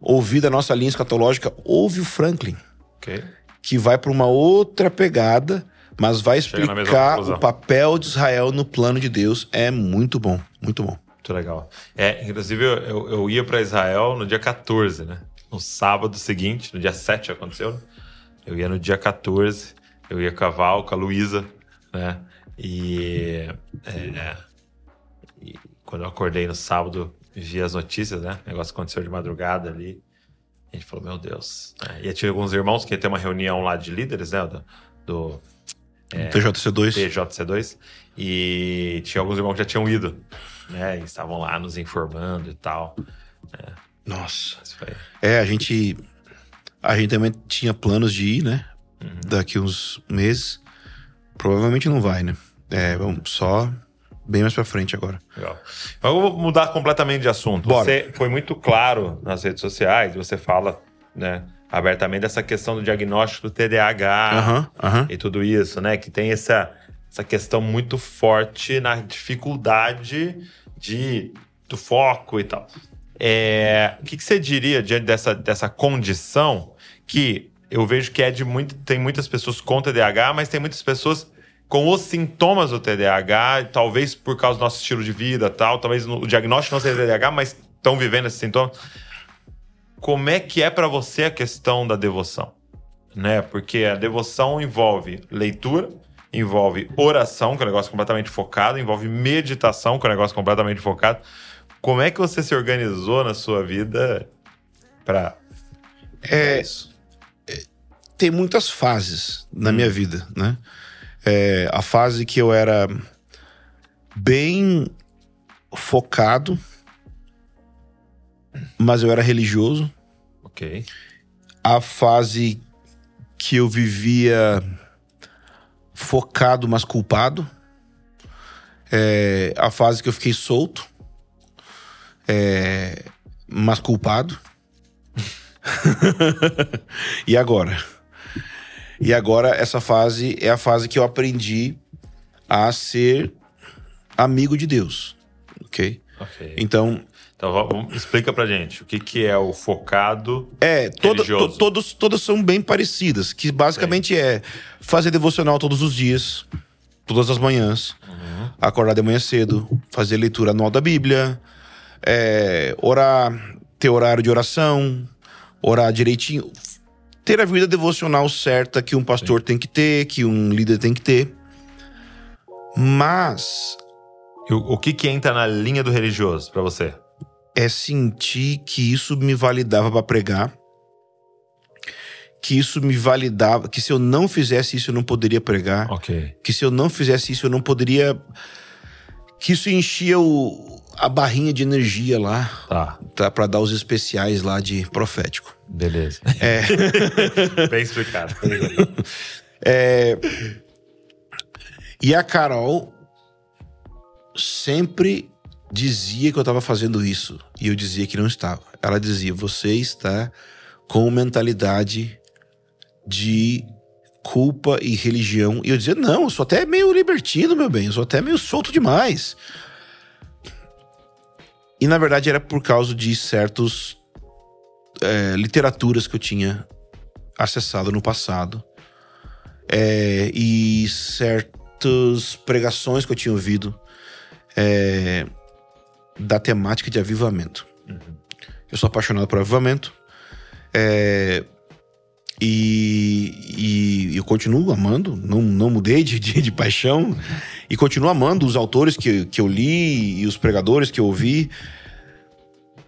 ouvir da nossa linha escatológica, ouve o Franklin
Ok.
que vai para uma outra pegada, mas vai explicar o papel de Israel no plano de Deus. É muito bom, muito bom.
Muito legal. É, inclusive, eu, eu, eu ia para Israel no dia 14, né? No sábado seguinte, no dia 7 aconteceu, né? Eu ia no dia 14, eu ia com a Val, com a Luísa, né? E, é, e quando eu acordei no sábado, vi as notícias, né? O negócio aconteceu de madrugada ali. A gente falou, meu Deus. É, e tinha alguns irmãos que ia ter uma reunião lá de líderes, né? Do, do-
TJC2.
TJC2. E tinha alguns irmãos que já tinham ido, né? E estavam lá nos informando e tal.
Nossa.
Isso foi.
É, a gente. A gente também tinha planos de ir, né? Daqui uns meses. Provavelmente não vai, né? É, vamos só bem mais pra frente agora.
Legal. Mas eu vou mudar completamente de assunto.
Bora.
Você foi muito claro nas redes sociais, você fala, né, abertamente dessa questão do diagnóstico do TDAH e tudo isso, né? Que tem essa, essa questão muito forte na dificuldade de, do foco e tal. É, o que, que você diria diante dessa, dessa condição que eu vejo que é de muito. Tem muitas pessoas com TDAH, mas tem muitas pessoas com os sintomas do TDAH, talvez por causa do nosso estilo de vida tal, talvez o diagnóstico não seja TDAH, mas estão vivendo esses sintomas. Como é que é para você a questão da devoção? Né? Porque a devoção envolve leitura, envolve oração, que é um negócio completamente focado, envolve meditação, que é um negócio completamente focado. Como é que você se organizou na sua vida para
É,
isso?
Tem muitas fases na minha vida, né? É, a fase que eu era bem focado, mas eu era religioso.
Ok.
A fase que eu vivia focado, mas culpado. É, a fase que eu fiquei solto, é, mas culpado. e agora? E agora, essa fase é a fase que eu aprendi a ser amigo de Deus. Ok?
Ok.
Então,
Então vamos, explica pra gente o que, que é o focado.
É, toda,
Religioso.
to- todos, todas são bem parecidas, que basicamente é fazer devocional todos os dias, todas as manhãs, acordar de manhã cedo, fazer leitura anual da Bíblia, é, orar, ter horário de oração, orar direitinho, ter a vida devocional certa que um pastor tem que ter, que um líder tem que ter. Mas
O, o que, que entra na linha do religioso pra você?
é sentir que isso me validava para pregar, que isso me validava, que se eu não fizesse isso eu não poderia pregar,
Ok.
que se eu não fizesse isso eu não poderia, que isso enchia o, a barrinha de energia lá
Tá,
tá, para dar os especiais lá de profético.
Beleza.
É,
Bem explicado.
é, e a Carol sempre dizia que eu estava fazendo isso e eu dizia que não estava. Ela dizia: você está com mentalidade de culpa e religião. E eu dizia: não, eu sou até meio libertino, meu bem, eu sou até meio solto demais. E na verdade era por causa de certos é, literaturas que eu tinha acessado no passado é, e certas pregações que eu tinha ouvido é, da temática de avivamento. Eu sou apaixonado por avivamento é, e, e eu continuo amando, não, não mudei de, de, de paixão e continuo amando os autores que, que eu li e os pregadores que eu ouvi.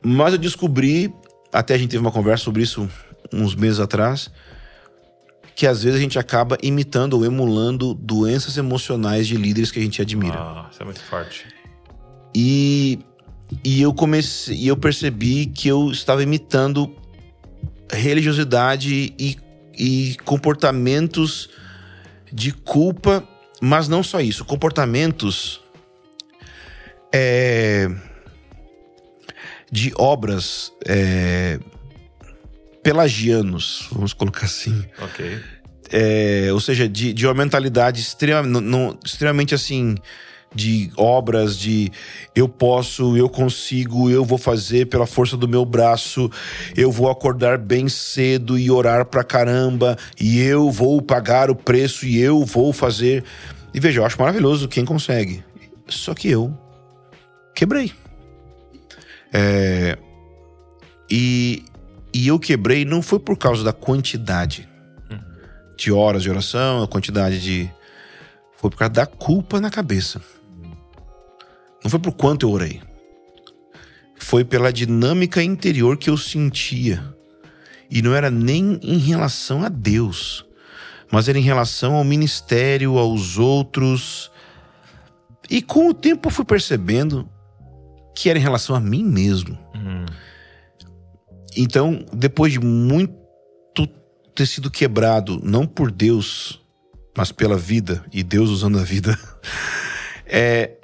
Mas eu descobri, até a gente teve uma conversa sobre isso uns meses atrás, que às vezes a gente acaba imitando ou emulando doenças emocionais de líderes que a gente admira.
Ah, isso é muito forte.
E, e eu comecei, e eu percebi que eu estava imitando religiosidade e, e comportamentos de culpa, mas não só isso, comportamentos é, de obras é, pelagianos, vamos colocar assim.
Ok.
É, ou seja, de, de uma mentalidade extrema, não- não- extremamente assim, de obras de eu posso, eu consigo, eu vou fazer pela força do meu braço, eu vou acordar bem cedo e orar pra caramba, e eu vou pagar o preço e eu vou fazer. E veja, eu acho maravilhoso quem consegue. Só que eu quebrei. É, e, e eu quebrei não foi por causa da quantidade de horas de oração, a quantidade de. Foi por causa da culpa na cabeça. Não foi por quanto eu orei. Foi pela dinâmica interior que eu sentia. E não era nem em relação a Deus, mas era em relação ao ministério, aos outros. E com o tempo eu fui percebendo que era em relação a mim mesmo.
Hum.
Então, depois de muito ter sido quebrado, não por Deus, mas pela vida, e Deus usando a vida, é,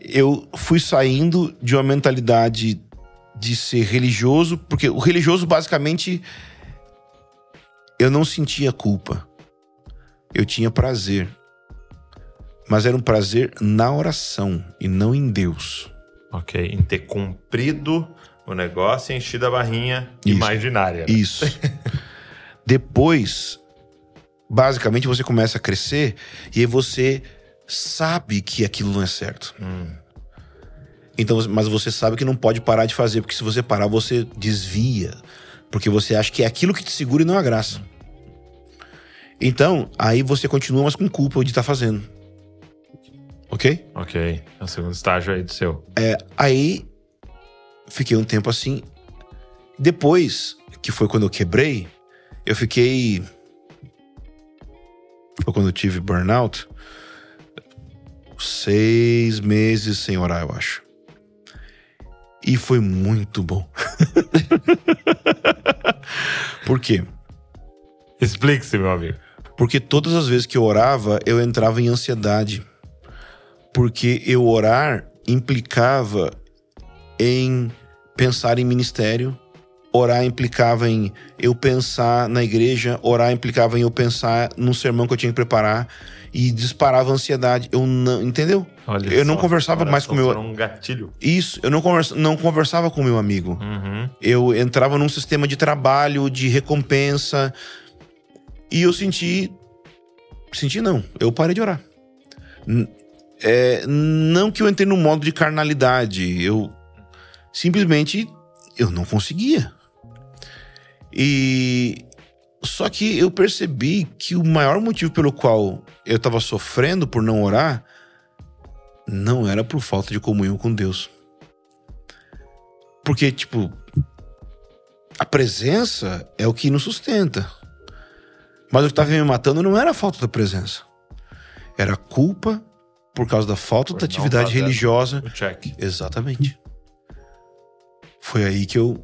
eu fui saindo de uma mentalidade de ser religioso, porque o religioso basicamente eu não sentia culpa. Eu tinha prazer. Mas era um prazer na oração e não em Deus.
Ok, em ter cumprido o negócio e enchido a barrinha
Isso.
imaginária. né?
Isso. Depois, basicamente, você começa a crescer e aí você sabe que aquilo não é certo. Então, você- mas você sabe que não pode parar de fazer, porque se você parar, você desvia. Porque você acha que é aquilo que te segura e não a graça. Então, aí você continua, mas com culpa de estar fazendo. Ok?
Ok, é o segundo estágio aí do seu.
Aí fiquei um tempo assim. Depois, que foi quando eu quebrei, eu fiquei. Foi quando eu tive burnout. Seis meses sem orar, eu acho. E foi muito bom. Por quê?
Explique-se, meu amigo.
Porque todas as vezes que eu orava, eu entrava em ansiedade. Porque eu orar implicava em pensar em ministério, orar implicava em eu pensar na igreja, orar implicava em eu pensar num sermão que eu tinha que preparar e disparava ansiedade. Eu não, entendeu?
Olha
Eu não
só,
conversava mais com meu-
um gatilho.
Isso, eu não, conversa, não conversava com meu amigo.
Uhum.
Eu entrava num sistema de trabalho, de recompensa. E eu senti. Senti não, eu parei de orar. É, não que eu entrei num modo de carnalidade, eu simplesmente eu não conseguia. E só que eu percebi que o maior motivo pelo qual eu estava sofrendo por não orar não era por falta de comunhão com Deus. Porque, tipo, a presença é o que nos sustenta. Mas o que estava me matando não era a falta da presença. Era a culpa por causa da falta
Por
da atividade religiosa.
O check.
Exatamente. Foi aí que eu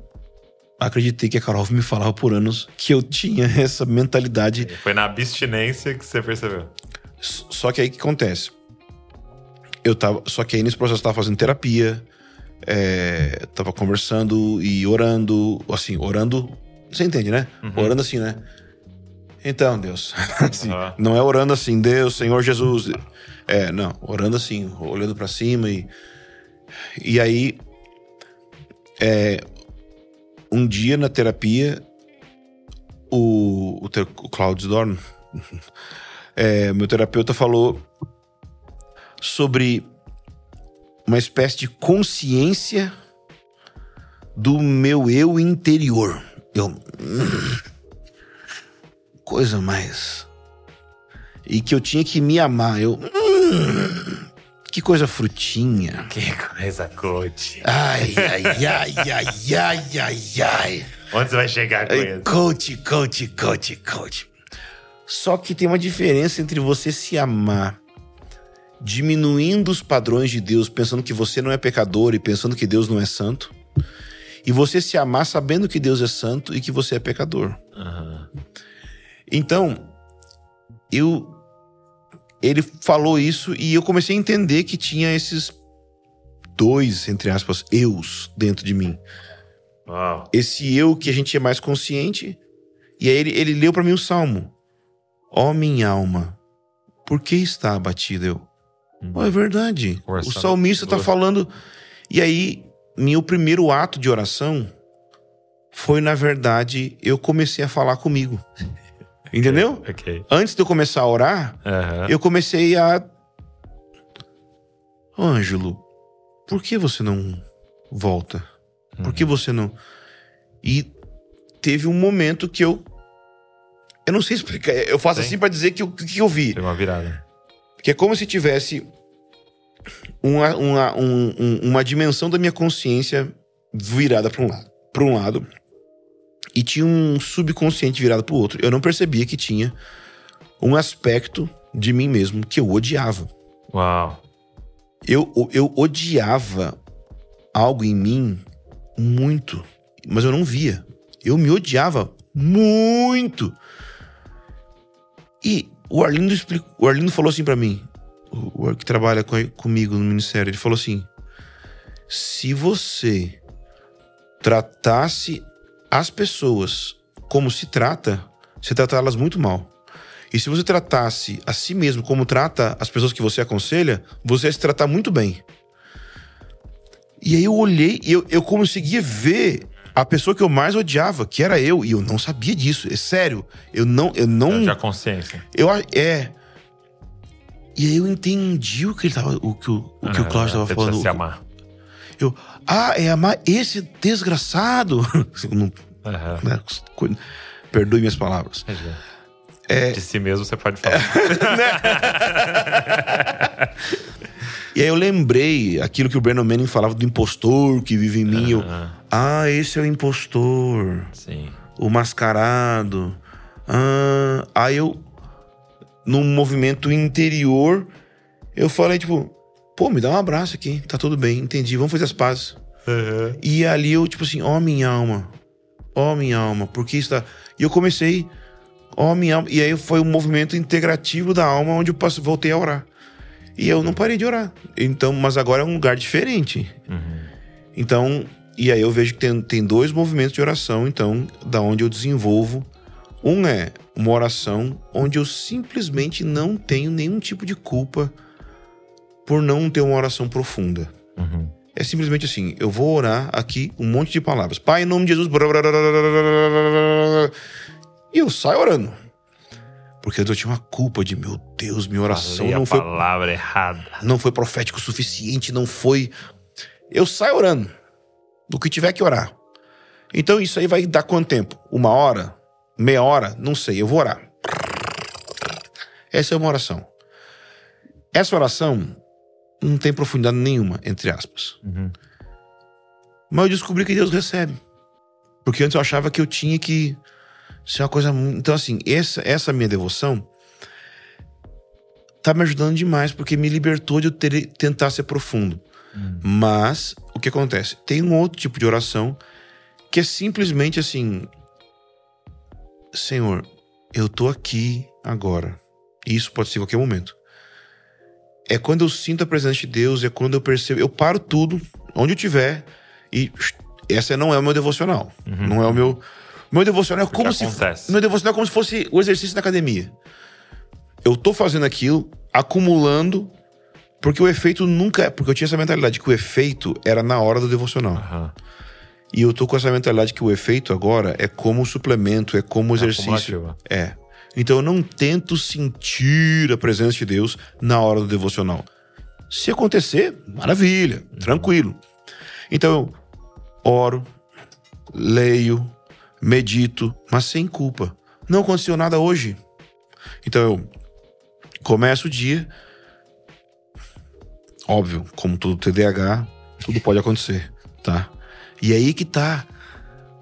acreditei que a Carol me falava por anos que eu tinha essa mentalidade.
Foi na abstinência que você percebeu.
Só que aí o que acontece? Eu tava. Só que aí nesse processo eu tava fazendo terapia, é, tava conversando e orando. Assim, orando. Você entende, né? Orando assim, né? Então, Deus. Assim,
Aham.
Não é orando assim, Deus, Senhor Jesus. É, não, orando assim, olhando pra cima e. E aí. É, um dia na terapia, o, o, ter- o Claudio Dorn, é, meu terapeuta falou sobre uma espécie de consciência do meu eu interior. Eu. coisa mais. E que eu tinha que me amar. Eu. Hum, que coisa frutinha.
Que coisa coach.
Ai, ai, ai, ai, ai, ai, ai.
Onde você vai chegar com isso?
Coach, coach, coach, coach. Só que tem uma diferença entre você se amar diminuindo os padrões de Deus, pensando que você não é pecador e pensando que Deus não é santo, e você se amar sabendo que Deus é santo e que você é pecador.
Aham.
Então, eu ele falou isso e eu comecei a entender que tinha esses dois, entre aspas, eus dentro de mim.
Uau.
esse eu que a gente é mais consciente. E aí ele, ele leu pra mim o salmo: Ó minha alma, por que está abatida eu? Oh, é verdade. O salmista tá
Deus.
falando. E aí, meu primeiro ato de oração foi, na verdade, eu comecei a falar comigo. Entendeu?
Ok.
Antes de eu começar a orar,
Aham.
eu comecei a. Ângelo, por que você não volta? Por que você não. E teve um momento que eu. Eu não sei explicar. Eu faço
Sim.
assim pra dizer que o que, eu vi.
Teve uma virada.
Que é como se tivesse uma, uma, um- um- uma dimensão da minha consciência virada para um lado. Para um lado. E tinha um subconsciente virado para o outro. Eu não percebia que tinha. um aspecto de mim mesmo que eu odiava.
Uau.
Eu, eu odiava algo em mim muito, mas eu não via. Eu me odiava muito. E o Arlindo, explicou, o Arlindo falou assim para mim, o, o que trabalha com, comigo no ministério, ele falou assim: se você tratasse as pessoas como se trata, você trata elas muito mal. E se você tratasse a si mesmo como trata as pessoas que você aconselha, você ia se tratar muito bem. E aí eu olhei e eu, eu conseguia ver a pessoa que eu mais odiava, que era eu, e eu não sabia disso. É sério. Eu não. Eu não
Já consciência.
eu é. E aí eu entendi o que ele tava. O que o, o, que o Cláudio tava falando.
se amar.
Eu, ah, é amar esse desgraçado. Não-
Aham.
né, Perdoe minhas palavras.
É... De si mesmo você pode falar.
E aí eu lembrei aquilo que o Brandon Manning falava do impostor que vive em mim. Eu,
Aham.
ah, esse é o impostor.
Sim.
o mascarado. Ah, aí eu, num movimento interior, eu falei, tipo, pô, me dá um abraço aqui, tá tudo bem, entendi, vamos fazer as pazes. E ali eu, tipo assim, ó minha alma, ó minha alma, porque está. E eu comecei, ó minha alma, e aí foi um movimento integrativo da alma onde eu passe- voltei a orar. E eu não parei de orar. Então, mas agora é um lugar diferente.
Uhum.
Então, e aí eu vejo que tem, tem dois movimentos de oração, então, da onde eu desenvolvo. Um é uma oração onde eu simplesmente não tenho nenhum tipo de culpa por não ter uma oração profunda.
Uhum.
É simplesmente assim, eu vou orar aqui um monte de palavras. Pai, em nome de Jesus. E eu saio orando. Porque eu tinha uma culpa de, meu Deus, minha oração
Falei
não
a
foi
palavra errada.
não foi profético o suficiente, não foi. Eu saio orando. Do que tiver que orar. Então isso aí vai dar quanto tempo? Uma hora? Meia hora? Não sei, eu vou orar. Essa é uma oração. Essa oração não tem profundidade nenhuma, entre aspas.
Uhum.
Mas eu descobri que Deus recebe. Porque antes eu achava que eu tinha que ser uma coisa. Então, assim, essa, essa minha devoção tá me ajudando demais, porque me libertou de eu ter, tentar ser profundo. Mas, o que acontece? Tem um outro tipo de oração que é simplesmente assim: Senhor, eu tô aqui agora. E isso pode ser em qualquer momento. É quando eu sinto a presença de Deus, é quando eu percebo. Eu paro tudo, onde eu tiver, e essa não é o meu devocional. Não é o meu. Meu devocional é como se.
acontece.
Meu devocional é como se fosse o exercício da academia. Eu tô fazendo aquilo, acumulando, porque o efeito nunca é. Porque eu tinha essa mentalidade que o efeito era na hora do devocional.
Aham.
E eu tô com essa mentalidade que o efeito agora é como suplemento, é como exercício.
acumulativo.
É. Então eu não tento sentir a presença de Deus na hora do devocional. Se acontecer, maravilha, tranquilo. Então eu oro, leio, medito, mas sem culpa. Não aconteceu nada hoje. Então eu começo o dia. Óbvio, como todo TDAH, tudo pode acontecer, tá? E aí que tá.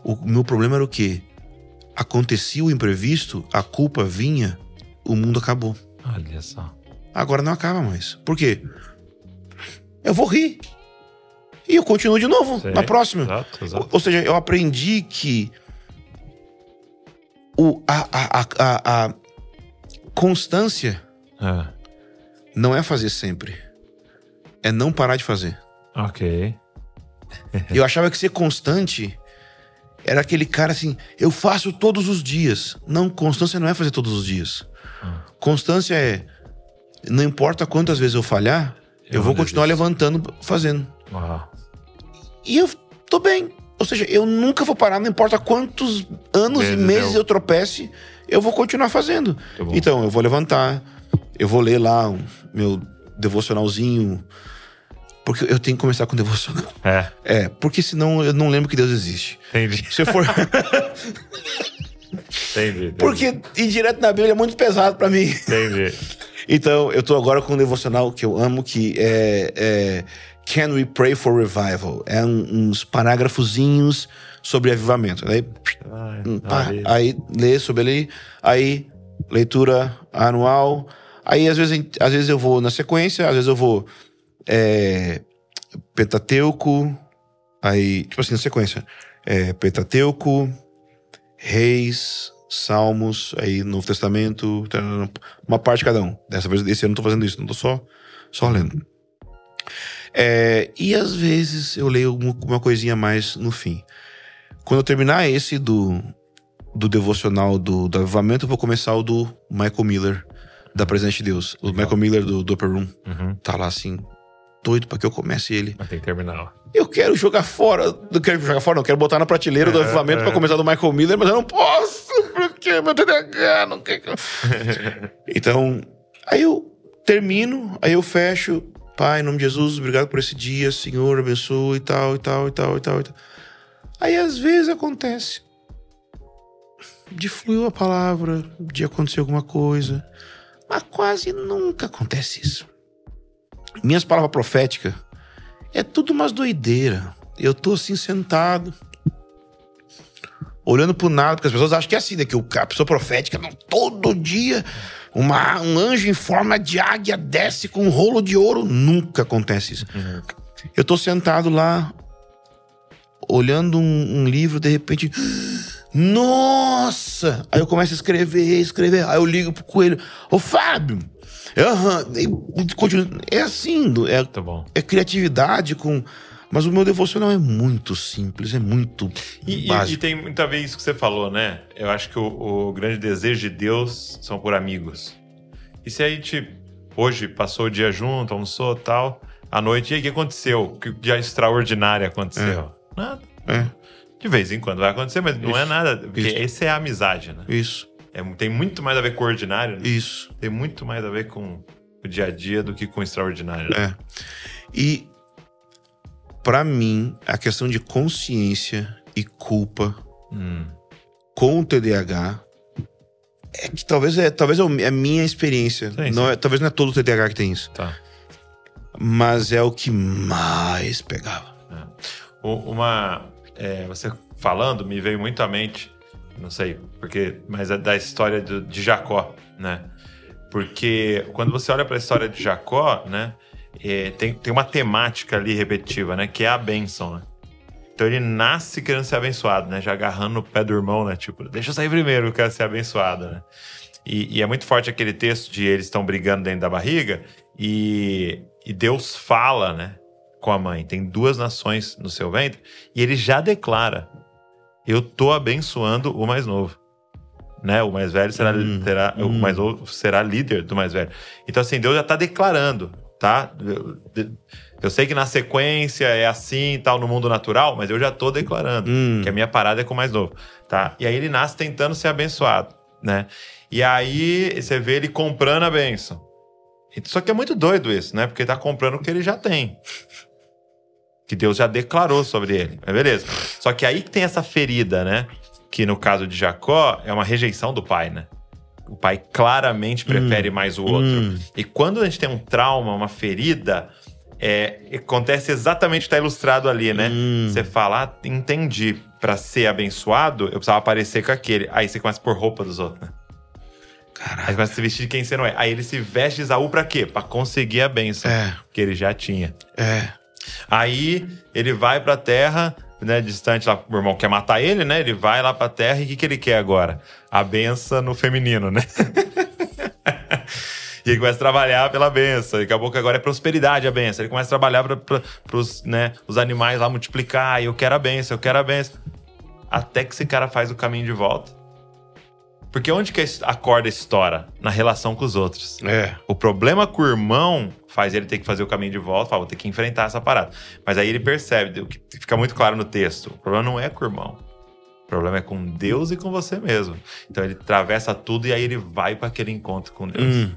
O meu problema era o quê? Acontecia o imprevisto, a culpa vinha, o mundo acabou.
Olha só.
Agora não acaba mais. Por quê? Eu vou rir. E eu continuo de novo
Sei.
na próxima.
Exato, exato.
Ou, seja, eu aprendi que o, a, a, a, a, a constância
É.
não é fazer sempre. É não parar de fazer.
Ok.
Eu achava que ser constante era aquele cara assim, eu faço todos os dias. Não, constância não é fazer todos os dias. Constância é, não importa quantas vezes eu falhar, eu,
Eu
vou continuar
desisto.
levantando, fazendo.
Uau.
E eu tô bem. Ou seja, eu nunca vou parar, não importa quantos anos e meses
eu-
eu tropece, eu vou continuar fazendo.
Bom.
Então, eu vou levantar, eu vou ler lá meu devocionalzinho. Porque eu tenho que começar com devocional.
É,
É, porque senão eu não lembro que Deus existe.
entendi.
Se eu for.
Entendi. entendi.
porque ir direto na Bíblia é muito pesado pra mim.
Entendi.
Então, eu tô agora com um devocional que eu amo, que é, é Can We Pray for Revival? É um- uns parágrafozinhos sobre avivamento. Aí,
Ai,
hum, pá, aí lê sobre ele, aí leitura anual. Aí, às vezes, às vezes eu vou na sequência, às vezes eu vou é, Pentateuco, aí, tipo assim, na sequência. É, Pentateuco, Reis, Salmos, aí Novo Testamento, uma parte cada um. Dessa vez, esse ano eu não tô fazendo isso, não tô só, só lendo. É, e às vezes eu leio uma, uma coisinha a mais no fim. Quando eu terminar esse do, do devocional do, do avivamento, eu vou começar o do Michael Miller, da Presidente de Deus. O Michael Miller do, do Upper Room.
Uhum.
Tá lá assim, doido pra que eu comece ele.
Mas tem que terminar.
Eu quero jogar fora. Não quero jogar fora, não. Quero botar na prateleira do
É,
avivamento
é.
pra começar do Michael Miller, mas eu não posso, porque meu TDAH não quer. então, aí eu termino, aí eu fecho. Pai, em nome de Jesus, obrigado por esse dia, Senhor, abençoe e tal, e tal, e tal, e tal, e tal. Aí às vezes acontece de fluir a palavra, de acontecer alguma coisa, mas quase nunca acontece isso. Minhas palavras proféticas é tudo umas doideira. Eu tô assim sentado, olhando pro nada, porque as pessoas acham que é assim, né? Que o- a pessoa profética, não, todo dia uma, um anjo em forma de águia desce com um rolo de ouro. Nunca acontece isso. Eu tô sentado lá, olhando um, um livro, de repente. Nossa! Aí eu começo a escrever, escrever. Aí eu ligo pro coelho. Ô, Fábio! Aham. E continua. É assim, é,
Tá
é criatividade com. Mas o meu devocional é muito simples, é muito
E, e-
básico.
e tem muito a ver isso que você falou, né? Eu acho que o, o grande desejo de Deus são por amigos. E se a gente hoje passou o dia junto, almoçou tal, à noite, e aí o que aconteceu? Que dia extraordinário aconteceu? Nada.
É,
De vez em quando vai acontecer, mas não é
Isso.
nada. Porque
Isso.
essa é a amizade, né?
isso,
É, tem muito mais a ver com o ordinário, né?
isso.
Tem muito mais a ver com o dia a dia do que com o extraordinário. né?
É. E pra mim, a questão de consciência e culpa
Hum.
com o TDAH é que talvez é, talvez é é a minha experiência.
Sim,
não
sim.
é, talvez não é todo o TDAH que tem isso,
Tá.
mas é o que mais pegava.
U- Uma. é, você falando, me veio muito à mente, não sei, porque, mas é da história do- de Jacó, né? Porque quando você olha para a história de Jacó, né? é, tem, tem uma temática ali repetitiva, né? Que é a bênção, né? Então ele nasce querendo ser abençoado, né? Já agarrando no pé do irmão, né? Tipo, deixa eu sair primeiro, eu quero ser abençoado, né? E, e é muito forte aquele texto de eles estão brigando dentro da barriga e, e Deus fala, né? Com a mãe. Tem duas nações no seu ventre e ele já declara: Eu tô abençoando o mais novo. Né? O mais velho será,
Hum,
terá, o
hum.
mais novo será líder do mais velho. Então, assim, Deus já tá declarando, tá? Eu, eu sei que na sequência é assim e tal no mundo natural, mas eu já tô declarando
Hum.
que a minha parada é com o mais novo, tá? E aí ele nasce tentando ser abençoado, né? E aí você vê ele comprando a benção. Só que é muito doido isso, né? Porque tá comprando o que ele já tem. Que Deus já declarou sobre ele. Mas beleza. Só que aí que tem essa ferida, né? Que no caso de Jacó é uma rejeição do pai, né? O pai claramente prefere mais o outro.
Hum.
E quando a gente tem um trauma, uma ferida, é, acontece exatamente o que está ilustrado ali, né?
Hum.
Você fala, ah, entendi. Pra ser abençoado, eu precisava parecer com aquele. Aí você começa a pôr roupa dos outros, né? Aí
Caraca.
você começa a se vestir de quem você não é. Aí ele se veste de Isaú pra quê? Pra conseguir a bênção
É,
que ele já tinha.
é.
Aí ele vai pra terra, né, distante lá, o irmão quer matar ele, né? Ele vai lá pra terra e o que, que ele quer agora? A benção no feminino, né? e ele começa a trabalhar pela benção. Daqui a pouco agora é prosperidade a benção. Ele começa a trabalhar para os né, os animais lá multiplicar. E eu quero a benção, eu quero a benção. Até que esse cara faz o caminho de volta. Porque onde que a corda estoura? Na relação com os outros.
É.
O problema com o irmão faz ele ter que fazer o caminho de volta, fala, vou ter que enfrentar essa parada. Mas aí ele percebe, o que fica muito claro no texto, o problema não é com o irmão. O problema é com Deus e com você mesmo. Então ele atravessa tudo e aí ele vai para aquele encontro com Deus.
Hum.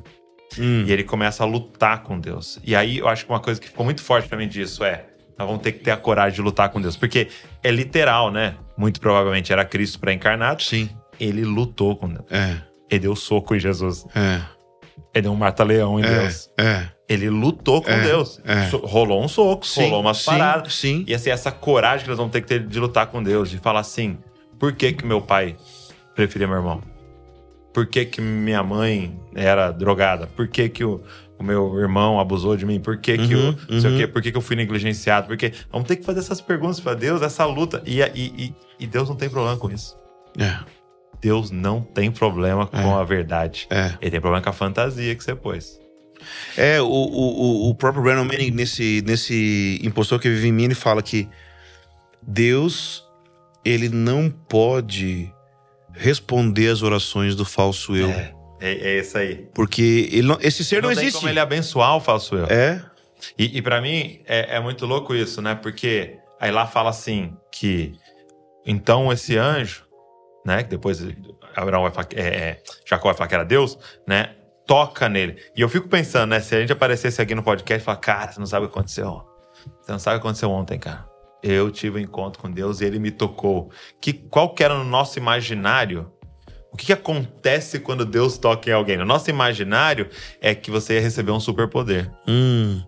Hum.
E ele começa a lutar com Deus. E aí eu acho que uma coisa que ficou muito forte pra mim disso é: nós vamos ter que ter a coragem de lutar com Deus. Porque é literal, né? Muito provavelmente era Cristo pré-encarnado.
Sim.
Ele lutou com Deus.
É.
Ele deu soco em Jesus.
É.
Ele deu um mata-leão em
É.
Deus.
É.
Ele lutou com
É,
Deus.
é.
Rolou um soco,
Sim,
rolou umas
sim,
paradas.
sim.
E assim, essa coragem que nós vamos ter que ter de lutar com Deus, de falar assim: por que, que meu pai preferia meu irmão? Por que, que minha mãe era drogada, por que, que o, o meu irmão abusou de mim, por que, que
Uhum,
eu, não sei o
uhum.
quê, por que, que eu fui negligenciado, porque vamos ter que fazer essas perguntas para Deus, essa luta. E, e, e, e Deus não tem problema com isso.
É,
Deus não tem problema com
É.
a verdade.
é.
Ele tem problema com a fantasia que você pôs.
É, o, o, o- próprio Brandon Manning, nesse, nesse Impostor que vive em mim, ele fala que Deus, ele não pode responder às orações do falso eu.
É, é, é isso aí.
Porque ele não- esse ser não,
não tem
existe.
como ele abençoar o falso eu.
É,
E, e para mim é, é muito louco isso, né? Porque aí lá fala assim que então esse anjo, né? Que depois Abraão vai falar, que- é, é, Jacó vai falar que era Deus, né? Toca nele. E eu fico pensando, né? Se a gente aparecesse aqui no podcast e falar, cara, você não sabe o que aconteceu. Você não sabe o que aconteceu ontem, cara. Eu tive um encontro com Deus e ele me tocou. Que, qual que era no nosso imaginário? O que, que acontece quando Deus toca em alguém? No nosso imaginário é que você ia receber um superpoder.
hum,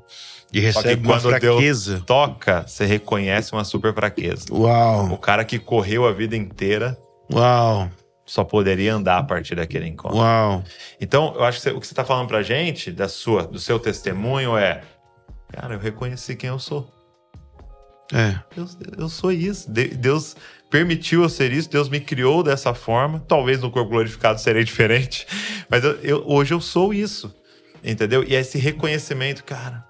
e recebe uma
quando Deus
fraqueza.
toca, você reconhece uma super fraqueza. O
Uau,
cara que correu a vida inteira
uau,
só poderia andar a partir daquele encontro.
uau.
Então, eu acho que o que você está falando pra gente, da sua, do seu testemunho, é: Cara, eu reconheci quem eu sou.
É,
Eu, eu sou isso. De- Deus permitiu eu ser isso, Deus me criou dessa forma. Talvez no corpo glorificado serei diferente, mas eu- eu- hoje eu sou isso. Entendeu? E é esse reconhecimento, cara.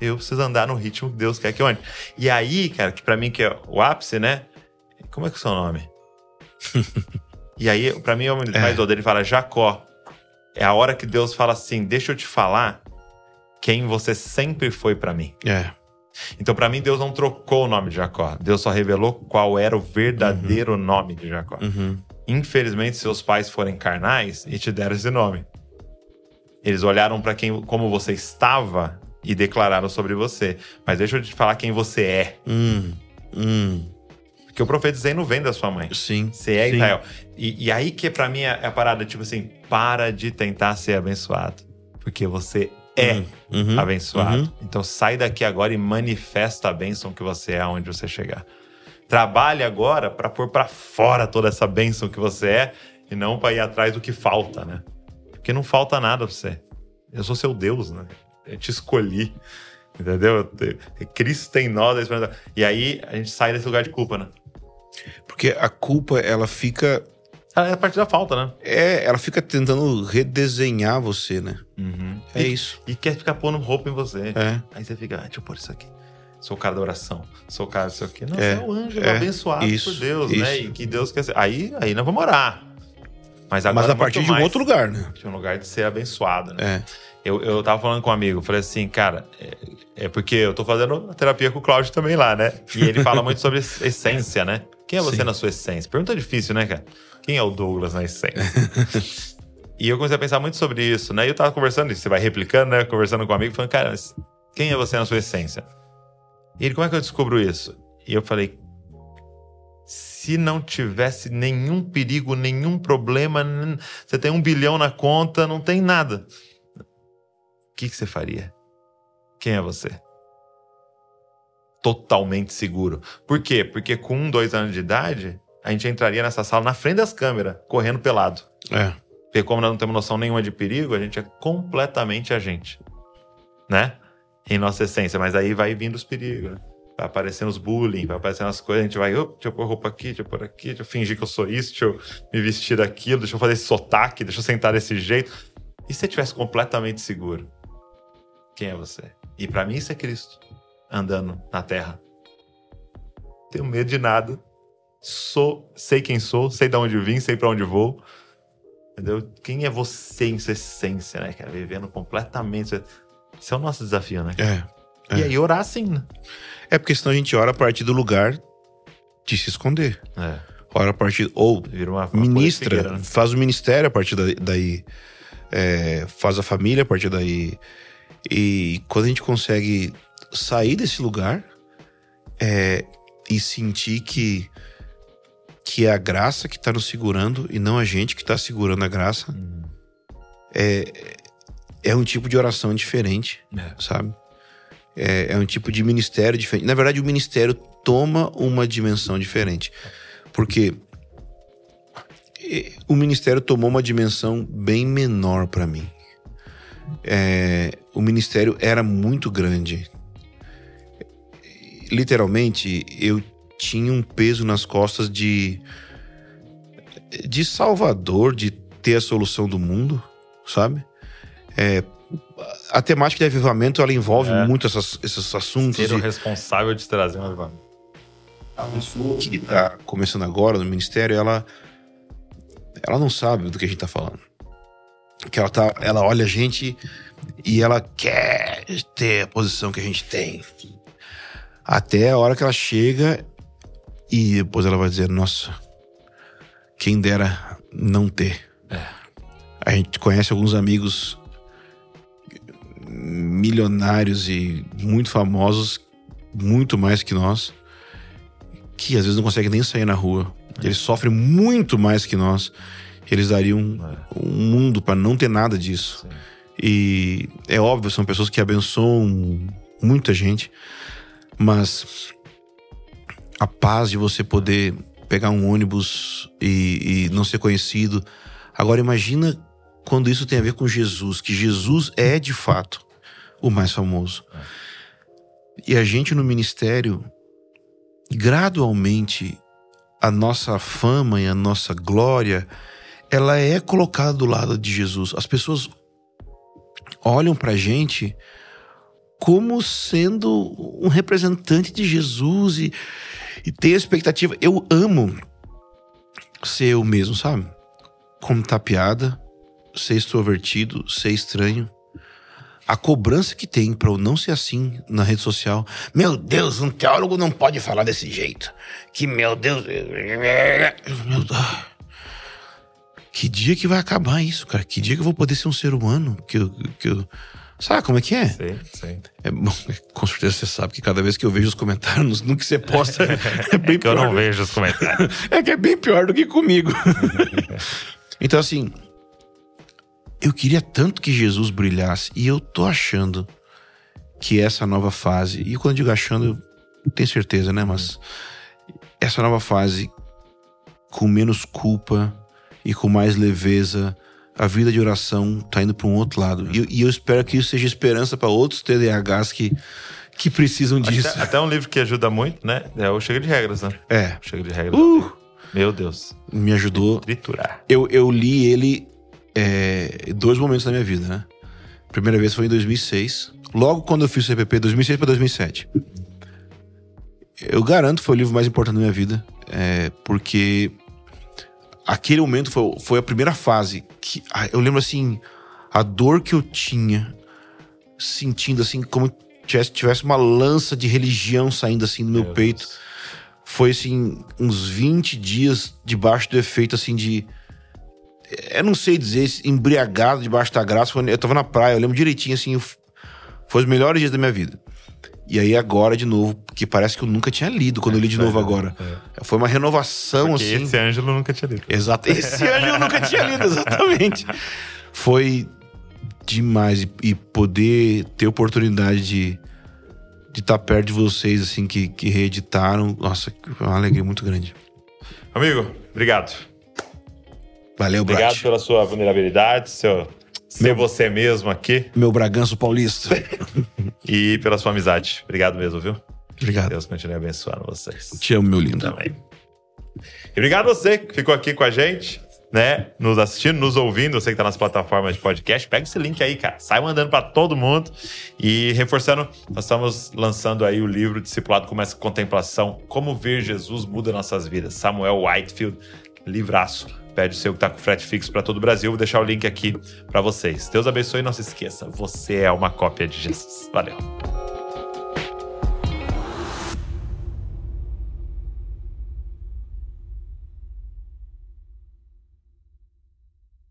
Eu preciso andar no ritmo que Deus quer que eu ande. E aí, cara, que pra mim que é o ápice, né? Como é que é o seu nome? e aí, pra mim, é o
É.
mais doido. Ele fala Jacó. É a hora que Deus fala assim: deixa eu te falar quem você sempre foi pra mim.
é.
Então, pra mim, Deus não trocou o nome de Jacó. Deus só revelou qual era o verdadeiro nome de Jacó.
Uhum.
Infelizmente, seus pais foram carnais e te deram esse nome. Eles olharam pra quem, como você estava e declararam sobre você. Mas deixa eu te falar quem você é.
Hum, hum,
Porque o profetizei não vem da sua mãe.
sim.
Você é
sim.
Israel. E, e aí que pra mim é a parada, tipo assim, para de tentar ser abençoado. Porque você é
Hum, uhum,
abençoado.
uhum.
Então sai daqui agora e manifesta a bênção que você é aonde você chegar. Trabalhe agora para pôr para fora toda essa bênção que você é e não para ir atrás do que falta, né? Porque não falta nada pra você. Eu sou seu Deus, né? Eu te escolhi. Entendeu? Eu te- Cristo tem nós. E aí a gente sai desse lugar de culpa, né?
Porque a culpa, ela fica.
É a partir da falta, né?
É, ela fica tentando redesenhar você, né? É
e,
isso.
E quer ficar pondo roupa em você.
É.
Aí você fica, ah, deixa eu pôr isso aqui. Sou o cara da oração. Sou o cara disso aqui. Não,
É,
você é o anjo
é,
abençoado
isso,
por Deus, né?
isso.
E que Deus quer ser. Aí, aí nós vamos orar. Mas agora
Mas a partir de um outro lugar, né?
De um lugar de ser abençoado, né?
É.
Eu, eu tava falando com um amigo, falei assim, cara, é, é porque eu tô fazendo terapia com o Cláudio também lá, né? E ele fala muito sobre essência, né? Quem é você
Sim.
na sua essência? Pergunta difícil, né, cara? Quem é o Douglas na essência? e eu comecei a pensar muito sobre isso, né? E eu tava conversando, e você vai replicando, né? Conversando com um amigo, falando, cara, mas quem é você na sua essência? E ele, como é que eu descubro isso? E eu falei, se não tivesse nenhum perigo, nenhum problema, você tem um bilhão na conta, não tem nada. O que, que você faria? Quem é você? Totalmente seguro. Por quê? Porque com um, dois anos de idade, a gente entraria nessa sala na frente das câmeras, correndo pelado.
É.
Porque como nós não temos noção nenhuma de perigo, a gente é completamente a gente. Né? Em nossa essência. Mas aí vai vindo os perigos, né? Vai aparecendo os bullying, vai aparecendo as coisas, a gente vai, "Op, deixa eu pôr roupa aqui, deixa eu pôr aqui, deixa eu fingir que eu sou isso, deixa eu me vestir daquilo, deixa eu fazer esse sotaque, deixa eu sentar desse jeito. E se você estivesse completamente seguro? Quem é você? E pra mim isso é Cristo, andando na terra. Tenho medo de nada. Sou, sei quem sou, sei de onde vim, sei pra onde vou. Entendeu? Quem é você em sua essência, né, cara? Vivendo completamente. Esse é o nosso desafio, né?
É.
E
É.
aí orar assim, né?
É porque senão a gente ora a partir do lugar de se esconder.
É.
Ora a partir. Ou
uma, uma
ministra,
figueira, né?
faz o ministério a partir daí. daí, é, faz a família a partir daí. E quando a gente consegue sair desse lugar é, e sentir que, que é a graça que está nos segurando e não a gente que está segurando a graça,
Uhum.
é, é um tipo de oração diferente,
É.
sabe? É, é um tipo de ministério diferente. Na verdade, o ministério toma uma dimensão diferente. Porque o ministério tomou uma dimensão bem menor para mim. É, o ministério era muito grande. Literalmente, eu tinha um peso nas costas de de salvador, de ter a solução do mundo, sabe? É, a temática de avivamento ela envolve é. muito essas, esses assuntos.
Ser o responsável de trazer um avivamento.
A pessoa que está começando agora no ministério, ela ela não sabe do que a gente está falando. Que ela tá, ela olha a gente e ela quer ter a posição que a gente tem. Até a hora que ela chega e depois ela vai dizer: Nossa, quem dera não ter. É. A gente conhece alguns amigos milionários e muito famosos, muito mais que nós, que às vezes não conseguem nem sair na rua. É. Eles sofrem muito mais que nós. Eles dariam é. um mundo para não ter nada disso. Sim. E é óbvio, são pessoas que abençoam muita gente, mas a paz de você poder pegar um ônibus e, e não ser conhecido. Agora imagina quando isso tem a ver com Jesus, que Jesus é de fato o mais famoso. E a gente no ministério, gradualmente, a nossa fama e a nossa glória, ela é colocada do lado de Jesus. As pessoas olham pra gente como sendo um representante de Jesus e, e tem a expectativa. Eu amo ser eu mesmo, sabe? Contar piada, ser extrovertido, ser estranho. A cobrança que tem para eu não ser assim na rede social. Meu Deus, um teólogo não pode falar desse jeito. Que meu Deus. Meu Deus. Que dia que vai acabar isso, cara? Que dia que eu vou poder ser um ser humano? Que eu, que eu Sabe como é que é?
Sim, sim.
É, bom, com certeza você sabe que cada vez que eu vejo os comentários no que você posta é bem
é que pior. eu não vejo os comentários.
é que é bem pior do que comigo. então, assim, eu queria tanto que Jesus brilhasse e eu tô achando que essa nova fase, e quando eu digo achando, eu tenho certeza, né? Mas essa nova fase com menos culpa e com mais leveza a vida de oração tá indo para um outro lado. E, e, eu espero que isso seja esperança para outros TDAHs que, que precisam disso.
Até, até, um livro que ajuda muito, né? É o Chega de Regras, né?
É.
Chega de Regras.
Uh,
Meu Deus.
Me ajudou.
Triturar.
Eu, eu li ele é, dois momentos da minha vida, né? Primeira vez foi em 2006. Logo quando eu fiz o CPP, 2006 para 2007. Eu garanto foi o livro mais importante da minha vida. É, porque aquele momento foi, foi a primeira fase que ah, eu lembro assim a dor que eu tinha sentindo assim como tivesse, tivesse uma lança de religião saindo assim do meu, meu peito. Deus. foi assim uns 20 dias debaixo do efeito assim de eu não sei dizer embriagado debaixo da graça. Eu tava na praia eu lembro direitinho assim foi os melhores dias da minha vida e aí agora de novo, que parece que eu nunca tinha lido quando é, eu li de novo é, agora. É. Foi uma renovação
Porque
assim.
Esse Ângelo nunca tinha lido.
Exato. Esse Ângelo nunca tinha lido, exatamente. Foi demais e, e poder ter oportunidade de de estar tá perto de vocês assim que, que reeditaram, nossa, foi uma alegria muito grande.
Amigo, obrigado.
Valeu,
Obrigado Brat. pela sua vulnerabilidade, seu ser meu, você mesmo aqui.
Meu Braganço Paulista.
e pela sua amizade. Obrigado mesmo, viu?
Obrigado.
Deus continue abençoando vocês.
Te amo, meu lindo.
Também. E obrigado a você que ficou aqui com a gente, né? Nos assistindo, nos ouvindo. Você que tá nas plataformas de podcast, pega esse link aí, cara. Sai mandando para todo mundo. E reforçando, nós estamos lançando aí o livro Discipulado Começa com Contemplação. Como ver Jesus muda nossas vidas. Samuel Whitefield, livraço Pede o seu que tá com frete fixo para todo o Brasil. Vou deixar o link aqui para vocês. Deus abençoe e não se esqueça, você é uma cópia de Jesus. Valeu.